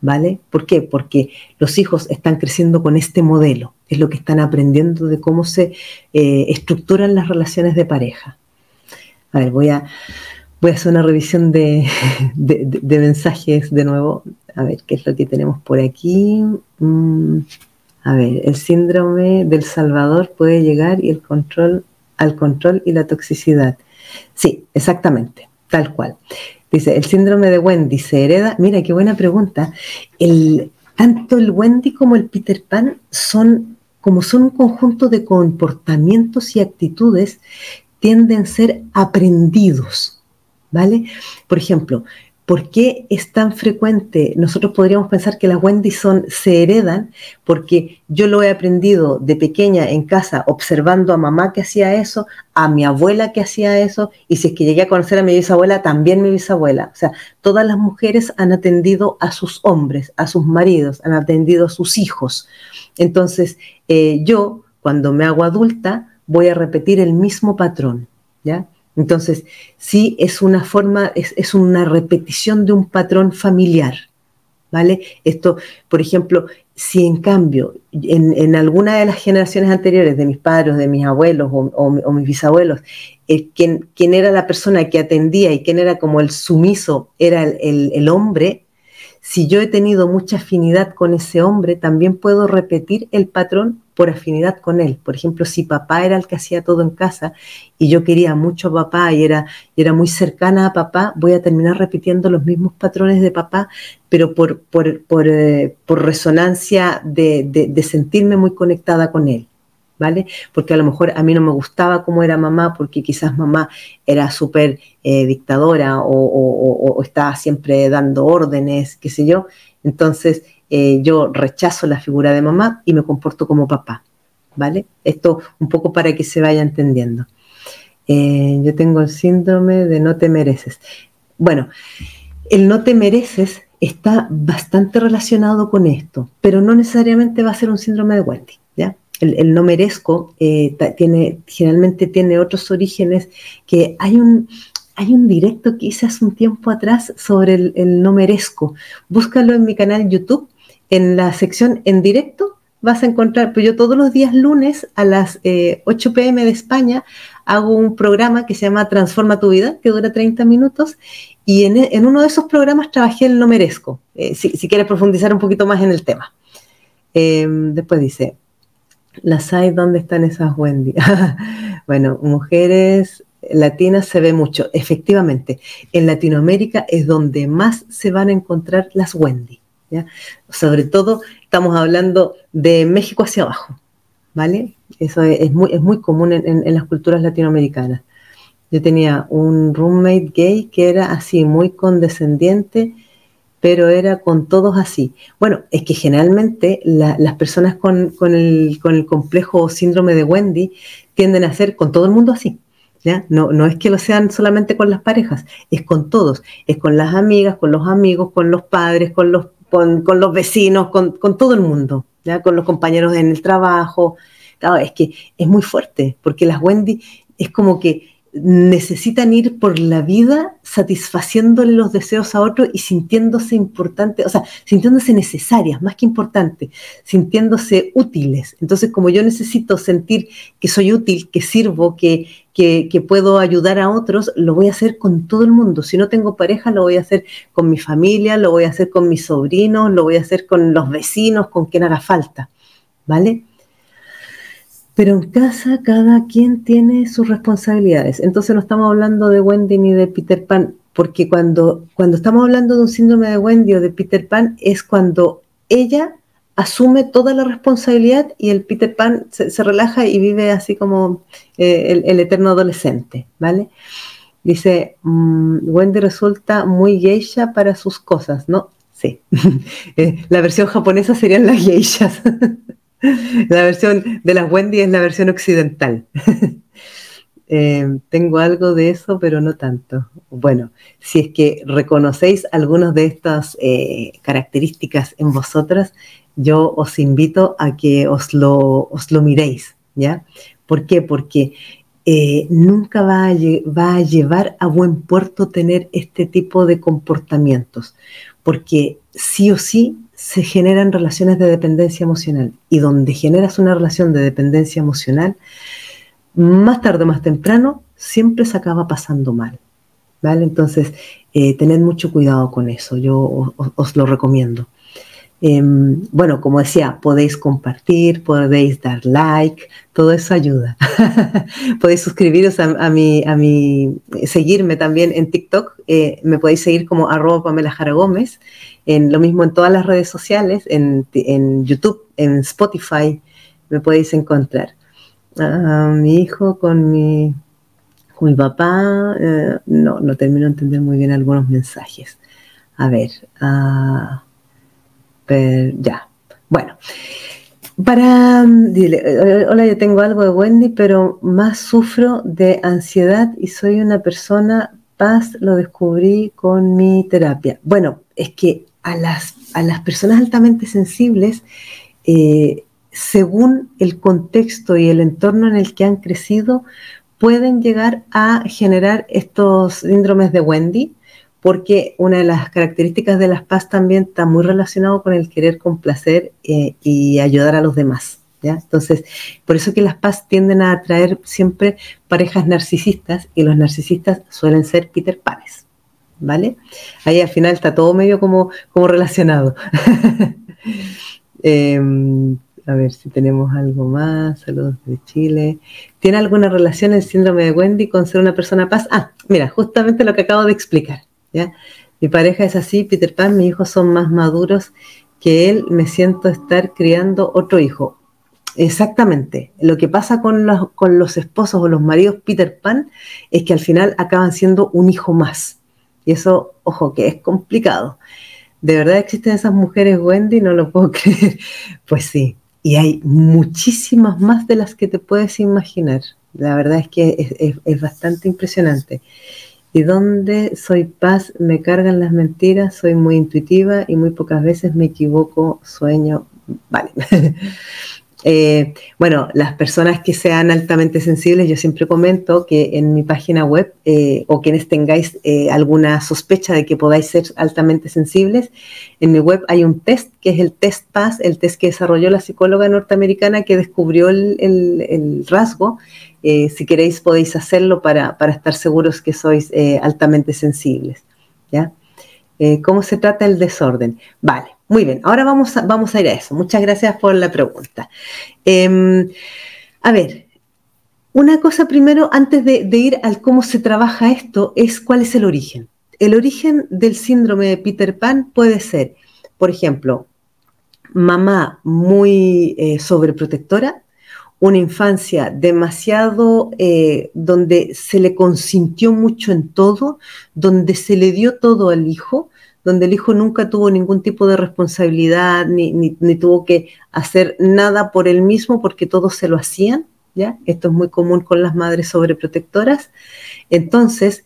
¿Vale? ¿Por qué? Porque los hijos están creciendo con este modelo, es lo que están aprendiendo de cómo se eh, estructuran las relaciones de pareja. A ver, voy a, voy a hacer una revisión de, mensajes de nuevo. A ver, ¿qué es lo que tenemos por aquí? Mm, a ver, el síndrome del Salvador puede llegar y el control al control y la toxicidad. Sí, exactamente, tal cual. Dice, el síndrome de Wendy se hereda. Mira, qué buena pregunta. Tanto el Wendy como el Peter Pan son como son un conjunto de comportamientos y actitudes tienden a ser aprendidos, ¿vale? Por ejemplo, ¿Por qué es tan frecuente? Nosotros podríamos pensar que las Wendy son, se heredan porque yo lo he aprendido de pequeña en casa observando a mamá que hacía eso, a mi abuela que hacía eso, y si es que llegué a conocer a mi bisabuela, también mi bisabuela. O sea, todas las mujeres han atendido a sus hombres, a sus maridos, han atendido a sus hijos. Entonces, eh, yo, cuando me hago adulta, voy a repetir el mismo patrón, ¿ya? Entonces, sí es una forma, es, una repetición de un patrón familiar, ¿vale? Esto, por ejemplo, si en cambio, en, alguna de las generaciones anteriores, de mis padres, de mis abuelos o, mis bisabuelos, eh, quien, era la persona que atendía y quien era como el sumiso era el hombre, si yo he tenido mucha afinidad con ese hombre, también puedo repetir el patrón por afinidad con él. Por ejemplo, si papá era el que hacía todo en casa y yo quería mucho a papá y era, era muy cercana a papá, voy a terminar repitiendo los mismos patrones de papá, pero por, por, por, eh, resonancia de, de, sentirme muy conectada con él. ¿Vale? Porque a lo mejor a mí no me gustaba cómo era mamá, porque quizás mamá era súper eh, dictadora o, o estaba siempre dando órdenes, qué sé yo. Entonces, eh, yo rechazo la figura de mamá y me comporto como papá, ¿vale? Esto un poco para que se vaya entendiendo. Eh, yo tengo el síndrome de no te mereces. Bueno, el no te mereces está bastante relacionado con esto, pero no necesariamente va a ser un síndrome de Wendy, ¿ya? El, no merezco eh, generalmente tiene otros orígenes que hay un, hay un directo que hice hace un tiempo atrás sobre el, no merezco. Búscalo en mi canal YouTube en la sección en directo vas a encontrar, pues yo todos los días lunes a las 8 eh, pm de España hago un programa que se llama Transforma tu vida, que dura 30 minutos, y en, uno de esos programas trabajé el No Merezco, eh, si, quieres profundizar un poquito más en el tema. Em, después dice, las hay, ¿dónde están esas Wendy? bueno, mujeres latinas se ve mucho, efectivamente, en Latinoamérica es donde más se van a encontrar las Wendy. Sobre todo estamos hablando de México hacia abajo, ¿vale? Eso es, muy, es muy común en, las culturas latinoamericanas. Yo tenía un roommate gay que era así, muy condescendiente, pero era con todos así. Bueno, es que generalmente las personas con, con, el, con el complejo síndrome de Wendy tienden a ser con todo el mundo así. ¿Ya? No, no es que lo sean solamente con las parejas, es con todos, es con las amigas, con los amigos, con los padres, con los con, los vecinos, con, todo el mundo, ¿ya? con los compañeros en el trabajo. Es que es muy fuerte, porque las Wendy es como que necesitan ir por la vida satisfaciéndole los deseos a otros y sintiéndose importantes, o sea, sintiéndose necesarias, más que importantes, sintiéndose útiles. Entonces, como yo necesito sentir que soy útil, que sirvo, que, que, puedo ayudar a otros, lo voy a hacer con todo el mundo. Si no tengo pareja, lo voy a hacer con mi familia, lo voy a hacer con mis sobrinos, lo voy a hacer con los vecinos, con quien haga falta. ¿Vale? Pero en casa cada quien tiene sus responsabilidades. Entonces no estamos hablando de Wendy ni de Peter Pan, porque cuando, cuando estamos hablando de un síndrome de Wendy o de Peter Pan es cuando ella asume toda la responsabilidad y el Peter Pan se, relaja y vive así como eh, el, eterno adolescente, ¿vale? Dice, mm, Wendy resulta muy geisha para sus cosas, ¿no? Sí. Eh, la versión japonesa serían las geishas. la versión de las Wendy es la versión occidental. Eh, tengo algo de eso, pero no tanto. Bueno, si es que reconocéis algunas de estas características en vosotras, yo os invito a que os lo, os lo miréis, ¿ya? ¿Por qué? Porque eh, nunca va a, a llevar a buen puerto tener este tipo de comportamientos, porque sí o sí se generan relaciones de dependencia emocional y donde generas una relación de dependencia emocional, más tarde o más temprano, siempre se acaba pasando mal. ¿Vale? Entonces, eh, tened mucho cuidado con eso, yo os, lo recomiendo. Em, bueno, como decía, podéis compartir, podéis dar like, todo eso ayuda. podéis suscribiros a, mi, a mi, seguirme también en TikTok, eh, me podéis seguir como arroba Pamela Jara Gómez, en, lo mismo en todas las redes sociales, en, YouTube, en Spotify, me podéis encontrar mi hijo con mi con mi papá, eh, no, no termino de entender muy bien algunos mensajes. A ver, ah, ya. Bueno, para, dile, eh, hola, yo tengo algo de Wendy, pero más sufro de ansiedad y soy una persona, paz, lo descubrí con mi terapia. Bueno, es que a las, a las personas altamente sensibles, eh, según el contexto y el entorno en el que han crecido, pueden llegar a generar estos síndromes de Wendy, porque una de las características de las paz también está muy relacionado con el querer complacer eh, y ayudar a los demás. Entonces, por eso que las paz tienden a atraer siempre parejas narcisistas y los narcisistas suelen ser Peter Panes. ¿Vale? Ahí al final está todo medio como, como relacionado. Em, a ver si tenemos algo más. Saludos de Chile. ¿Tiene alguna relación el síndrome de Wendy con ser una persona paz? Ah, mira, justamente lo que acabo de explicar. Mi pareja es así, Peter Pan, mis hijos son más maduros que él, me siento estar criando otro hijo. Exactamente. Lo que pasa con los, con los esposos o los maridos Peter Pan es que al final acaban siendo un hijo más. Y eso, ojo, que es complicado. ¿De verdad existen esas mujeres, Wendy? No lo puedo creer. Pues sí, y hay muchísimas más de las que te puedes imaginar. La verdad es que es, bastante impresionante. Y donde soy paz, me cargan las mentiras, soy muy intuitiva y muy pocas veces me equivoco, sueño. Vale. Eh, bueno, las personas que sean altamente sensibles, yo siempre comento que en mi página web eh, o quienes tengáis eh, alguna sospecha de que podáis ser altamente sensibles, en mi web hay un test que es el test PAS, el test que desarrolló la psicóloga norteamericana que descubrió el, rasgo. si queréis podéis hacerlo para, para estar seguros que sois altamente sensibles. ¿ya? ¿Cómo se trata el desorden? Vale. Muy bien, ahora vamos a, vamos a ir a eso. Muchas gracias por la pregunta. Em, a ver, una cosa primero, antes de, ir al cómo se trabaja esto, es cuál es el origen. El origen del síndrome de Peter Pan puede ser, por ejemplo, mamá muy eh, sobreprotectora, una infancia demasiado eh, donde se le consintió mucho en todo, donde se le dio todo al hijo, donde el hijo nunca tuvo ningún tipo de responsabilidad, ni, tuvo que hacer nada por él mismo porque todos se lo hacían, ¿ya? Esto es muy común con las madres sobreprotectoras. Entonces,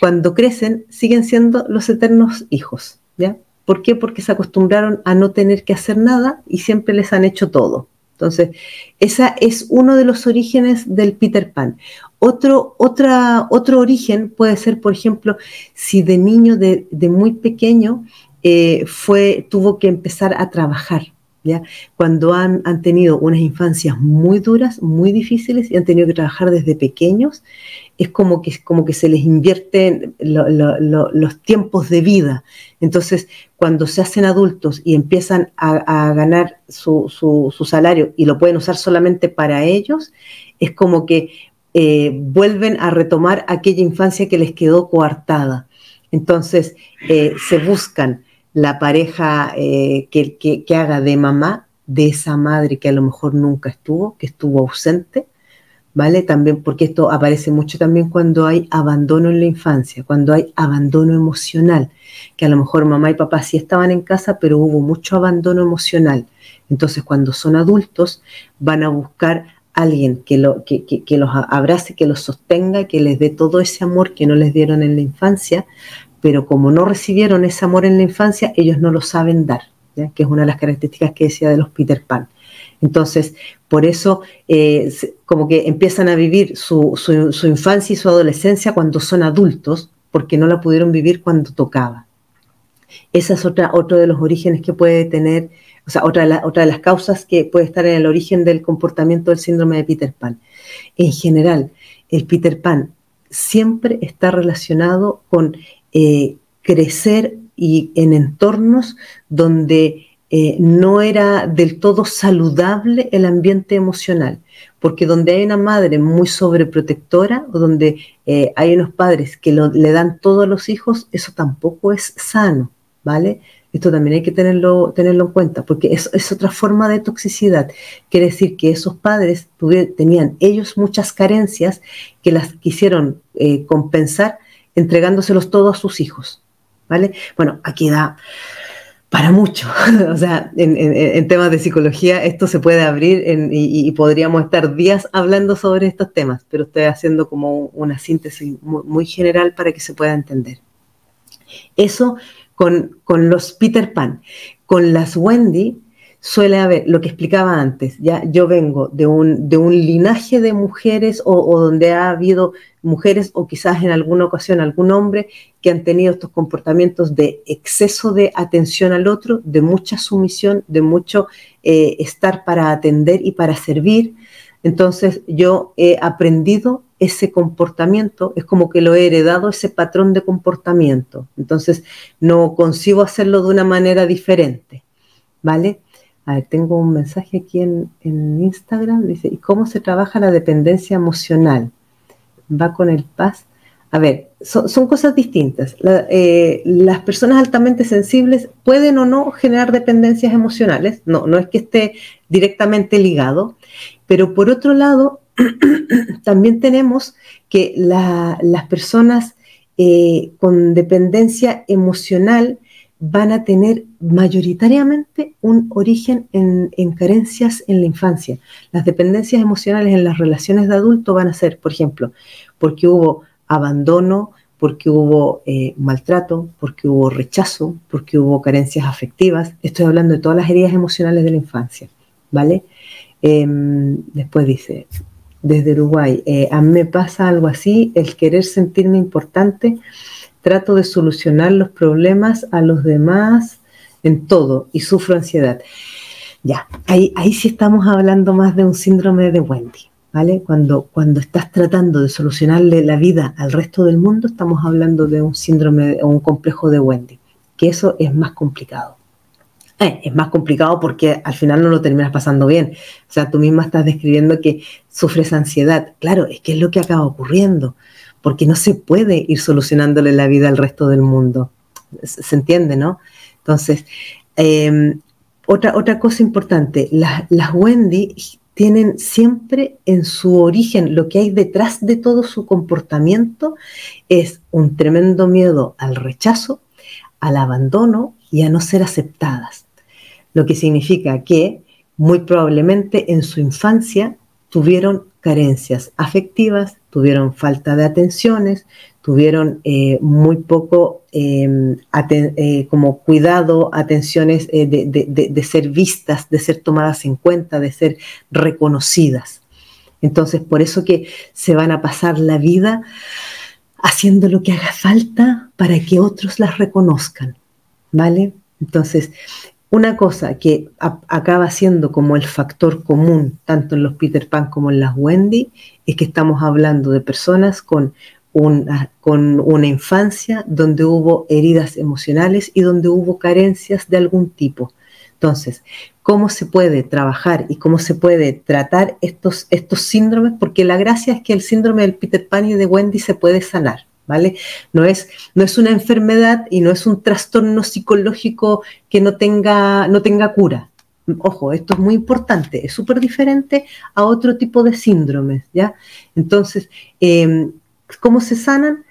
cuando crecen, siguen siendo los eternos hijos, ¿ya? ¿Por qué? Porque se acostumbraron a no tener que hacer nada y siempre les han hecho todo. Entonces, ese es uno de los orígenes del Peter Pan. Otro, otra, otro origen puede ser, por ejemplo, si de niño, de, muy pequeño, eh, fue, tuvo que empezar a trabajar. ¿ya? Cuando han, han, tenido unas infancias muy duras, muy difíciles y han tenido que trabajar desde pequeños, es como que, como que se les invierten los tiempos de vida. Entonces, cuando se hacen adultos y empiezan a, ganar su, su, salario y lo pueden usar solamente para ellos, es como que eh, vuelven a retomar aquella infancia que les quedó coartada. Entonces, eh, se buscan la pareja eh, que, que haga de mamá de esa madre que a lo mejor nunca estuvo, que estuvo ausente, ¿vale? También porque esto aparece mucho también cuando hay abandono en la infancia, cuando hay abandono emocional, que a lo mejor mamá y papá sí estaban en casa, pero hubo mucho abandono emocional. Entonces, cuando son adultos, van a buscar alguien que, lo, que, que, los abrace, que los sostenga, que les dé todo ese amor que no les dieron en la infancia, pero como no recibieron ese amor en la infancia, ellos no lo saben dar, que es una de las características que decía de los Peter Pan. Entonces, por eso, eh, como que empiezan a vivir su, infancia y su adolescencia cuando son adultos, porque no la pudieron vivir cuando tocaba. Esa es otra, otro de los orígenes que puede tener, o sea, otra de, las causas que puede estar en el origen del comportamiento del síndrome de Peter Pan. En general, el Peter Pan siempre está relacionado con eh, crecer y en entornos donde eh, no era del todo saludable el ambiente emocional, porque donde hay una madre muy sobreprotectora o donde eh, hay unos padres que le dan todo a los hijos, eso tampoco es sano, ¿vale? Esto también hay que tenerlo, tenerlo en cuenta, porque es, es otra forma de toxicidad. Quiere decir que esos padres tenían ellos muchas carencias que las quisieron eh, compensar entregándoselos todos a sus hijos. ¿Vale? Bueno, aquí da para mucho. o sea, en, temas de psicología esto se puede abrir y, podríamos estar días hablando sobre estos temas, pero estoy haciendo como una síntesis muy, general para que se pueda entender. Eso con, con, los Peter Pan. Con las Wendy suele haber, lo que explicaba antes, ya yo vengo de un, de un linaje de mujeres o, donde ha habido mujeres o quizás en alguna ocasión algún hombre que han tenido estos comportamientos de exceso de atención al otro, de mucha sumisión, de mucho eh, estar para atender y para servir. Entonces yo he aprendido ese comportamiento, es como que lo he heredado, ese patrón de comportamiento. Entonces no consigo hacerlo de una manera diferente. ¿Vale? A ver, tengo un mensaje aquí en, Instagram, dice, ¿y cómo se trabaja la dependencia emocional? Va con el paz. A ver, son, cosas distintas. Eh, las personas altamente sensibles pueden o no generar dependencias emocionales, no, no es que esté directamente ligado, pero por otro lado, también tenemos que las personas eh, con dependencia emocional van a tener mayoritariamente un origen en, carencias en la infancia. Las dependencias emocionales en las relaciones de adulto van a ser, por ejemplo, porque hubo abandono, porque hubo eh, maltrato, porque hubo rechazo, porque hubo carencias afectivas. Estoy hablando de todas las heridas emocionales de la infancia, ¿vale? Em, después dice, desde Uruguay, eh, a mí me pasa algo así, el querer sentirme importante trato de solucionar los problemas a los demás en todo y sufro ansiedad. Ya, ahí, ahí sí estamos hablando más de un síndrome de Wendy, ¿vale? Cuando, estás tratando de solucionarle la vida al resto del mundo, estamos hablando de un síndrome o un complejo de Wendy, que eso es más complicado. Eh, es más complicado porque al final no lo terminas pasando bien. O sea, tú misma estás describiendo que sufres ansiedad. Claro, es que es lo que acaba ocurriendo porque no se puede ir solucionándole la vida al resto del mundo. ¿Se entiende, no? Entonces, em, otra, cosa importante, las Wendy tienen siempre en su origen, lo que hay detrás de todo su comportamiento es un tremendo miedo al rechazo, al abandono y a no ser aceptadas. Lo que significa que muy probablemente en su infancia tuvieron carencias afectivas, tuvieron falta de atenciones, tuvieron eh, muy poco em, eh, como cuidado, atenciones eh, de, ser vistas, de ser tomadas en cuenta, de ser reconocidas. Entonces, por eso que se van a pasar la vida haciendo lo que haga falta para que otros las reconozcan, ¿vale? Entonces, una cosa que acaba siendo como el factor común tanto en los Peter Pan como en las Wendy es que estamos hablando de personas con una, con una infancia donde hubo heridas emocionales y donde hubo carencias de algún tipo. Entonces, ¿cómo se puede trabajar y cómo se puede tratar estos, estos síndromes? Porque la gracia es que el síndrome del Peter Pan y de Wendy se puede sanar. ¿vale? No es, no es una enfermedad y no es un trastorno psicológico que no tenga, no tenga cura. Ojo, esto es muy importante, es súper diferente a otro tipo de síndromes, ¿ya? Entonces, em, ¿cómo se sanan?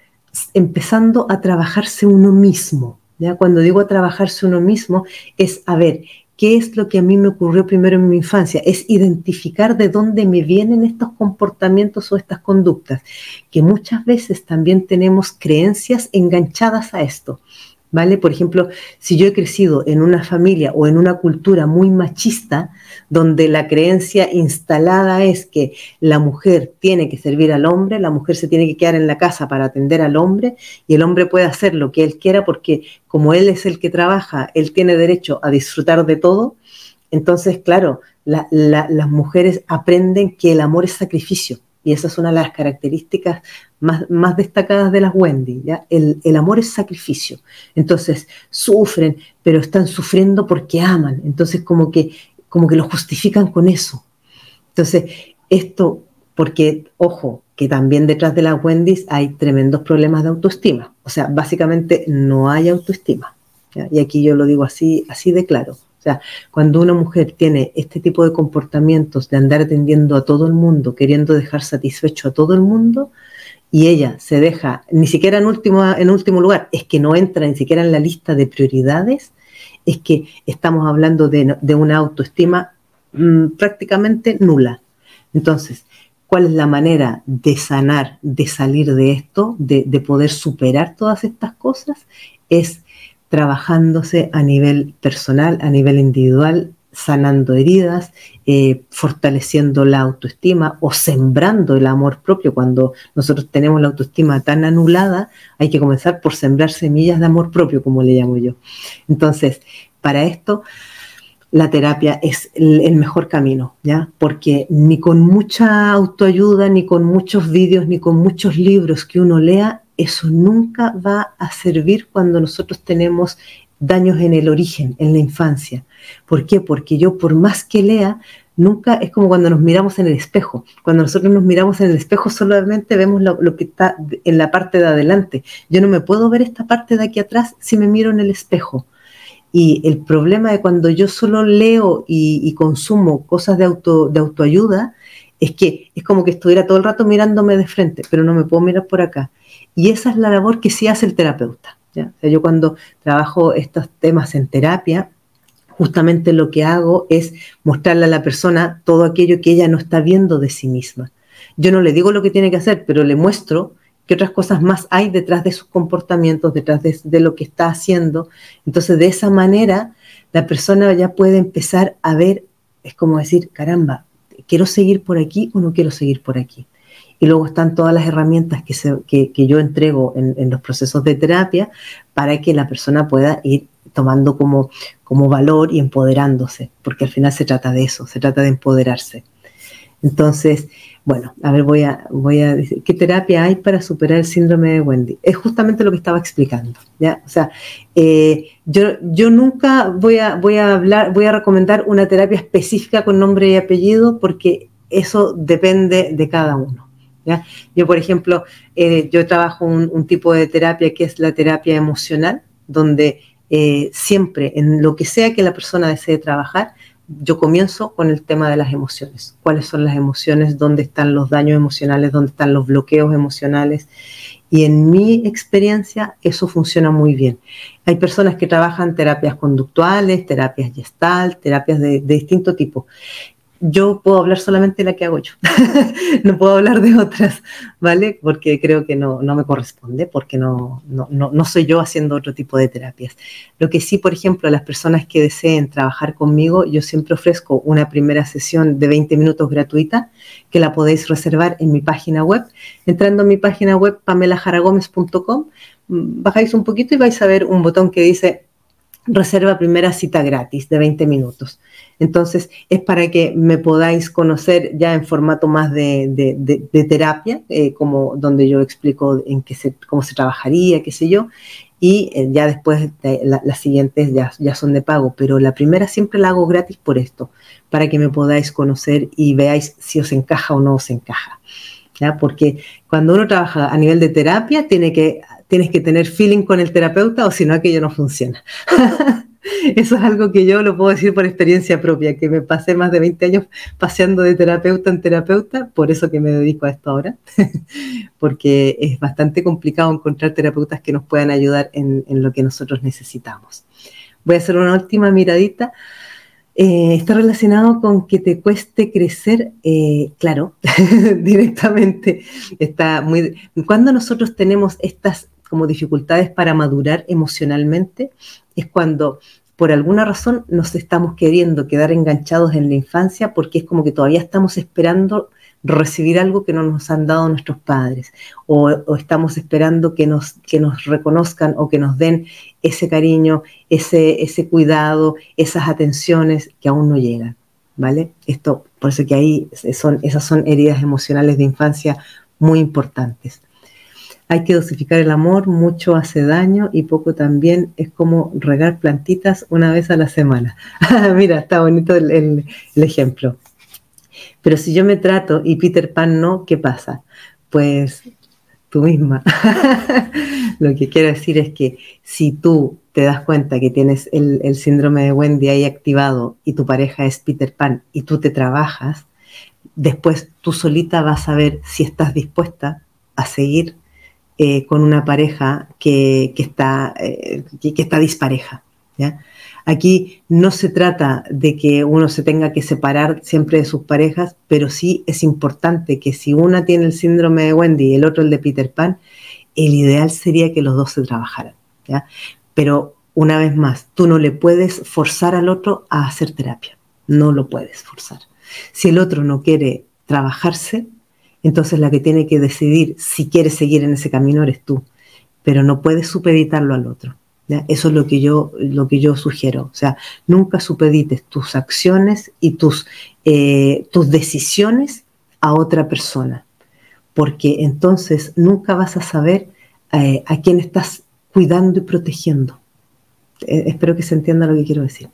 Empezando a trabajarse uno mismo, ¿ya? Cuando digo a trabajarse uno mismo, es a ver, ¿Qué es lo que a mí me ocurrió primero en mi infancia? Es identificar de dónde me vienen estos comportamientos o estas conductas, que muchas veces también tenemos creencias enganchadas a esto. ¿Vale? Por ejemplo, si yo he crecido en una familia o en una cultura muy machista, donde la creencia instalada es que la mujer tiene que servir al hombre, la mujer se tiene que quedar en la casa para atender al hombre y el hombre puede hacer lo que él quiera porque como él es el que trabaja, él tiene derecho a disfrutar de todo. Entonces, claro, las mujeres aprenden que el amor es sacrificio y esa es una de las características más, destacadas de las Wendy, ¿ya? El, amor es sacrificio. Entonces, sufren, pero están sufriendo porque aman. Entonces, como que, como que lo justifican con eso. Entonces, esto, porque, ojo, que también detrás de las Wendy's hay tremendos problemas de autoestima. O sea, básicamente no hay autoestima. Y aquí yo lo digo así, así de claro. O sea, cuando una mujer tiene este tipo de comportamientos de andar atendiendo a todo el mundo, queriendo dejar satisfecho a todo el mundo, y ella se deja, ni siquiera en último, en último lugar, es que no entra ni siquiera en la lista de prioridades, es que estamos hablando de, una autoestima mm, prácticamente nula. Entonces, ¿cuál es la manera de sanar, de salir de esto, de, de poder superar todas estas cosas? Es trabajándose a nivel personal, a nivel individual, sanando heridas, eh, fortaleciendo la autoestima o sembrando el amor propio. Cuando nosotros tenemos la autoestima tan anulada, hay que comenzar por sembrar semillas de amor propio, como le llamo yo. Entonces, para esto, la terapia es el, el mejor camino, ¿ya? Porque ni con mucha autoayuda, ni con muchos vídeos, ni con muchos libros que uno lea, eso nunca va a servir cuando nosotros tenemos daños en el origen, en la infancia. ¿Por qué? Porque yo por más que lea, nunca es como cuando nos miramos en el espejo. Cuando nosotros nos miramos en el espejo solamente vemos lo, que está en la parte de adelante. Yo no me puedo ver esta parte de aquí atrás si me miro en el espejo. Y el problema de cuando yo solo leo y, consumo cosas de, auto, de autoayuda es que es como que estuviera todo el rato mirándome de frente, pero no me puedo mirar por acá. Y esa es la labor que sí hace el terapeuta. yo cuando trabajo estos temas en terapia, justamente lo que hago es mostrarle a la persona todo aquello que ella no está viendo de sí misma. Yo no le digo lo que tiene que hacer, pero le muestro qué otras cosas más hay detrás de sus comportamientos, detrás de, de lo que está haciendo. Entonces, de esa manera, la persona ya puede empezar a ver, es como decir, caramba, ¿quiero seguir por aquí o no quiero seguir por aquí? Y luego están todas las herramientas que, yo entrego en, los procesos de terapia para que la persona pueda ir tomando como, valor y empoderándose, porque al final se trata de eso, se trata de empoderarse. Entonces, bueno, a ver, voy a, voy a decir, ¿qué terapia hay para superar el síndrome de Wendy? Es justamente lo que estaba explicando. O sea, eh, yo, nunca voy a hablar, voy a recomendar una terapia específica con nombre y apellido porque eso depende de cada uno. Yo, por ejemplo, eh, yo trabajo un, tipo de terapia que es la terapia emocional, donde eh, siempre, en lo que sea que la persona desee trabajar, yo comienzo con el tema de las emociones. ¿Cuáles son las emociones? ¿Dónde están los daños emocionales? ¿Dónde están los bloqueos emocionales? Y en mi experiencia eso funciona muy bien. Hay personas que trabajan terapias conductuales, terapias gestal, terapias de distinto tipo yo puedo hablar solamente de la que hago yo, no puedo hablar de otras, ¿vale? Porque creo que no, no me corresponde, porque no, no, no, soy yo haciendo otro tipo de terapias. Lo que sí, por ejemplo, a las personas que deseen trabajar conmigo, yo siempre ofrezco una primera sesión de 20 minutos gratuita, que la podéis reservar en mi página web. Entrando en mi página web, pamelajaragomez.com, mm, bajáis un poquito y vais a ver un botón que dice reserva primera cita gratis de 20 minutos. Entonces, es para que me podáis conocer ya en formato más de, terapia, eh, como donde yo explico en qué se, cómo se trabajaría, qué sé yo, y eh, ya después las siguientes ya, ya son de pago, pero la primera siempre la hago gratis por esto, para que me podáis conocer y veáis si os encaja o no os encaja. ¿ya? Porque cuando uno trabaja a nivel de terapia, tiene que tienes que tener feeling con el terapeuta o si no, aquello no funciona. Eso es algo que yo lo puedo decir por experiencia propia, que me pasé más de 20 años paseando de terapeuta en terapeuta, por eso que me dedico a esto ahora, porque es bastante complicado encontrar terapeutas que nos puedan ayudar en, lo que nosotros necesitamos. Voy a hacer una última miradita. Eh, está relacionado con que te cueste crecer, eh, claro, directamente. Está muy. Cuando nosotros tenemos estas como dificultades para madurar emocionalmente, es cuando por alguna razón nos estamos queriendo quedar enganchados en la infancia porque es como que todavía estamos esperando recibir algo que no nos han dado nuestros padres o, estamos esperando que nos, que nos reconozcan o que nos den ese cariño, ese, ese cuidado, esas atenciones que aún no llegan, ¿vale? Esto, por eso que ahí son, esas son heridas emocionales de infancia muy importantes. Hay que dosificar el amor, mucho hace daño y poco también es como regar plantitas una vez a la semana. Mira, está bonito el, ejemplo. Pero si yo me trato y Peter Pan no, ¿qué pasa? Pues tú misma. Lo que quiero decir es que si tú te das cuenta que tienes el, el, síndrome de Wendy ahí activado y tu pareja es Peter Pan y tú te trabajas, después tú solita vas a ver si estás dispuesta a seguir eh, con una pareja que, está, eh, que, está dispareja. Aquí no se trata de que uno se tenga que separar siempre de sus parejas, pero sí es importante que si una tiene el síndrome de Wendy y el otro el de Peter Pan, el ideal sería que los dos se trabajaran. Pero una vez más, tú no le puedes forzar al otro a hacer terapia. No lo puedes forzar. Si el otro no quiere trabajarse, entonces la que tiene que decidir si quiere seguir en ese camino eres tú, pero no puedes supeditarlo al otro. Eso es lo que, yo, lo que yo sugiero. O sea, nunca supedites tus acciones y tus, eh, tus decisiones a otra persona, porque entonces nunca vas a saber eh, a quién estás cuidando y protegiendo. Eh, espero que se entienda lo que quiero decir.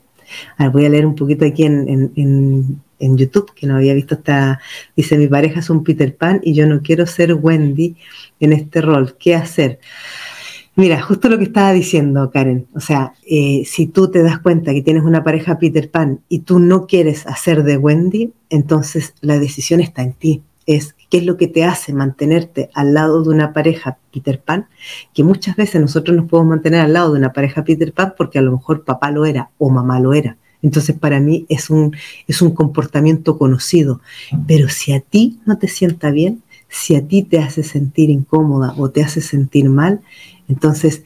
voy a leer un poquito aquí en YouTube, que no había visto esta, dice, mi pareja es un Peter Pan y yo no quiero ser Wendy en este rol, ¿qué hacer? Mira, justo lo que estaba diciendo Karen, o sea, eh, si tú te das cuenta que tienes una pareja Peter Pan y tú no quieres hacer de Wendy, entonces la decisión está en ti. Es qué es lo que te hace mantenerte al lado de una pareja Peter Pan, que muchas veces nosotros nos podemos mantener al lado de una pareja Peter Pan porque a lo mejor papá lo era o mamá lo era entonces para mí es un, es un comportamiento conocido. Pero si a ti no te sienta bien, si a ti te hace sentir incómoda o te hace sentir mal, entonces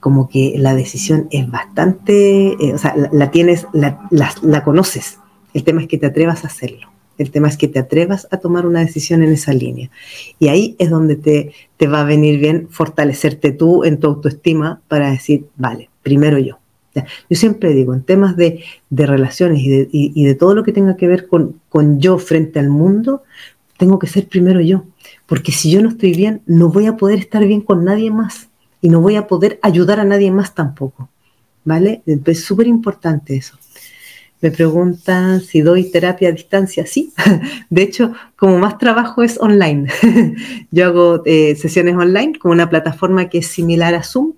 como que la decisión es bastante, eh, o sea, la, tienes, la, la, conoces. El tema es que te atrevas a hacerlo. El tema es que te atrevas a tomar una decisión en esa línea. Y ahí es donde te, te va a venir bien fortalecerte tú en tu autoestima para decir, vale, primero yo. Yo siempre digo, en temas de, relaciones y de, todo lo que tenga que ver con, yo frente al mundo, tengo que ser primero yo. Porque si yo no estoy bien, no voy a poder estar bien con nadie más y no voy a poder ayudar a nadie más tampoco. ¿Vale? Es súper importante eso. Me preguntan si doy terapia a distancia. Sí, de hecho, como más trabajo es online. Yo hago eh, sesiones online con una plataforma que es similar a Zoom,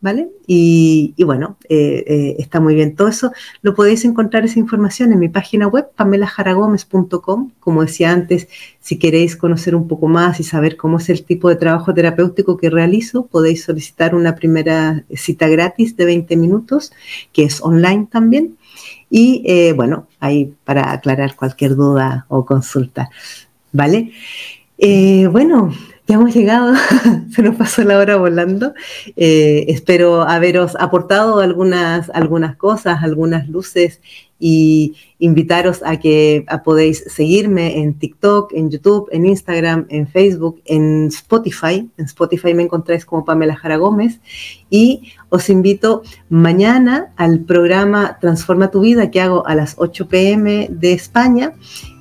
¿vale? Y, bueno, eh, eh, está muy bien todo eso. Lo podéis encontrar esa información en mi página web, pamelajaragomez.com. Como decía antes, si queréis conocer un poco más y saber cómo es el tipo de trabajo terapéutico que realizo, podéis solicitar una primera cita gratis de 20 minutos, que es online también. Y eh, bueno, ahí para aclarar cualquier duda o consulta, ¿vale? bueno, ya hemos llegado, se nos pasó la hora volando. Eh, espero haberos aportado algunas, algunas cosas, algunas luces y invitaros a que podéis seguirme en TikTok, en YouTube, en Instagram, en Facebook, en Spotify. En Spotify me encontráis como Pamela Jara Gómez y os invito mañana al programa Transforma tu vida que hago a las 8 pm de España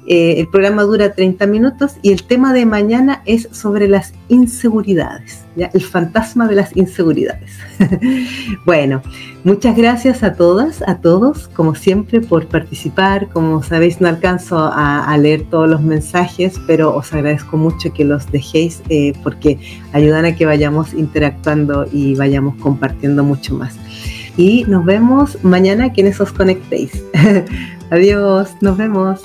eh, el programa dura 30 minutos y el tema de mañana es sobre las inseguridades, ¿ya? el fantasma de las inseguridades. bueno, muchas gracias a todas, a todos, como siempre, por participar. Como sabéis, no alcanzo a, leer todos los mensajes, pero os agradezco mucho que los dejéis eh, porque ayudan a que vayamos interactuando y vayamos compartiendo mucho más. Y nos vemos mañana quienes os conectéis. Adiós, nos vemos.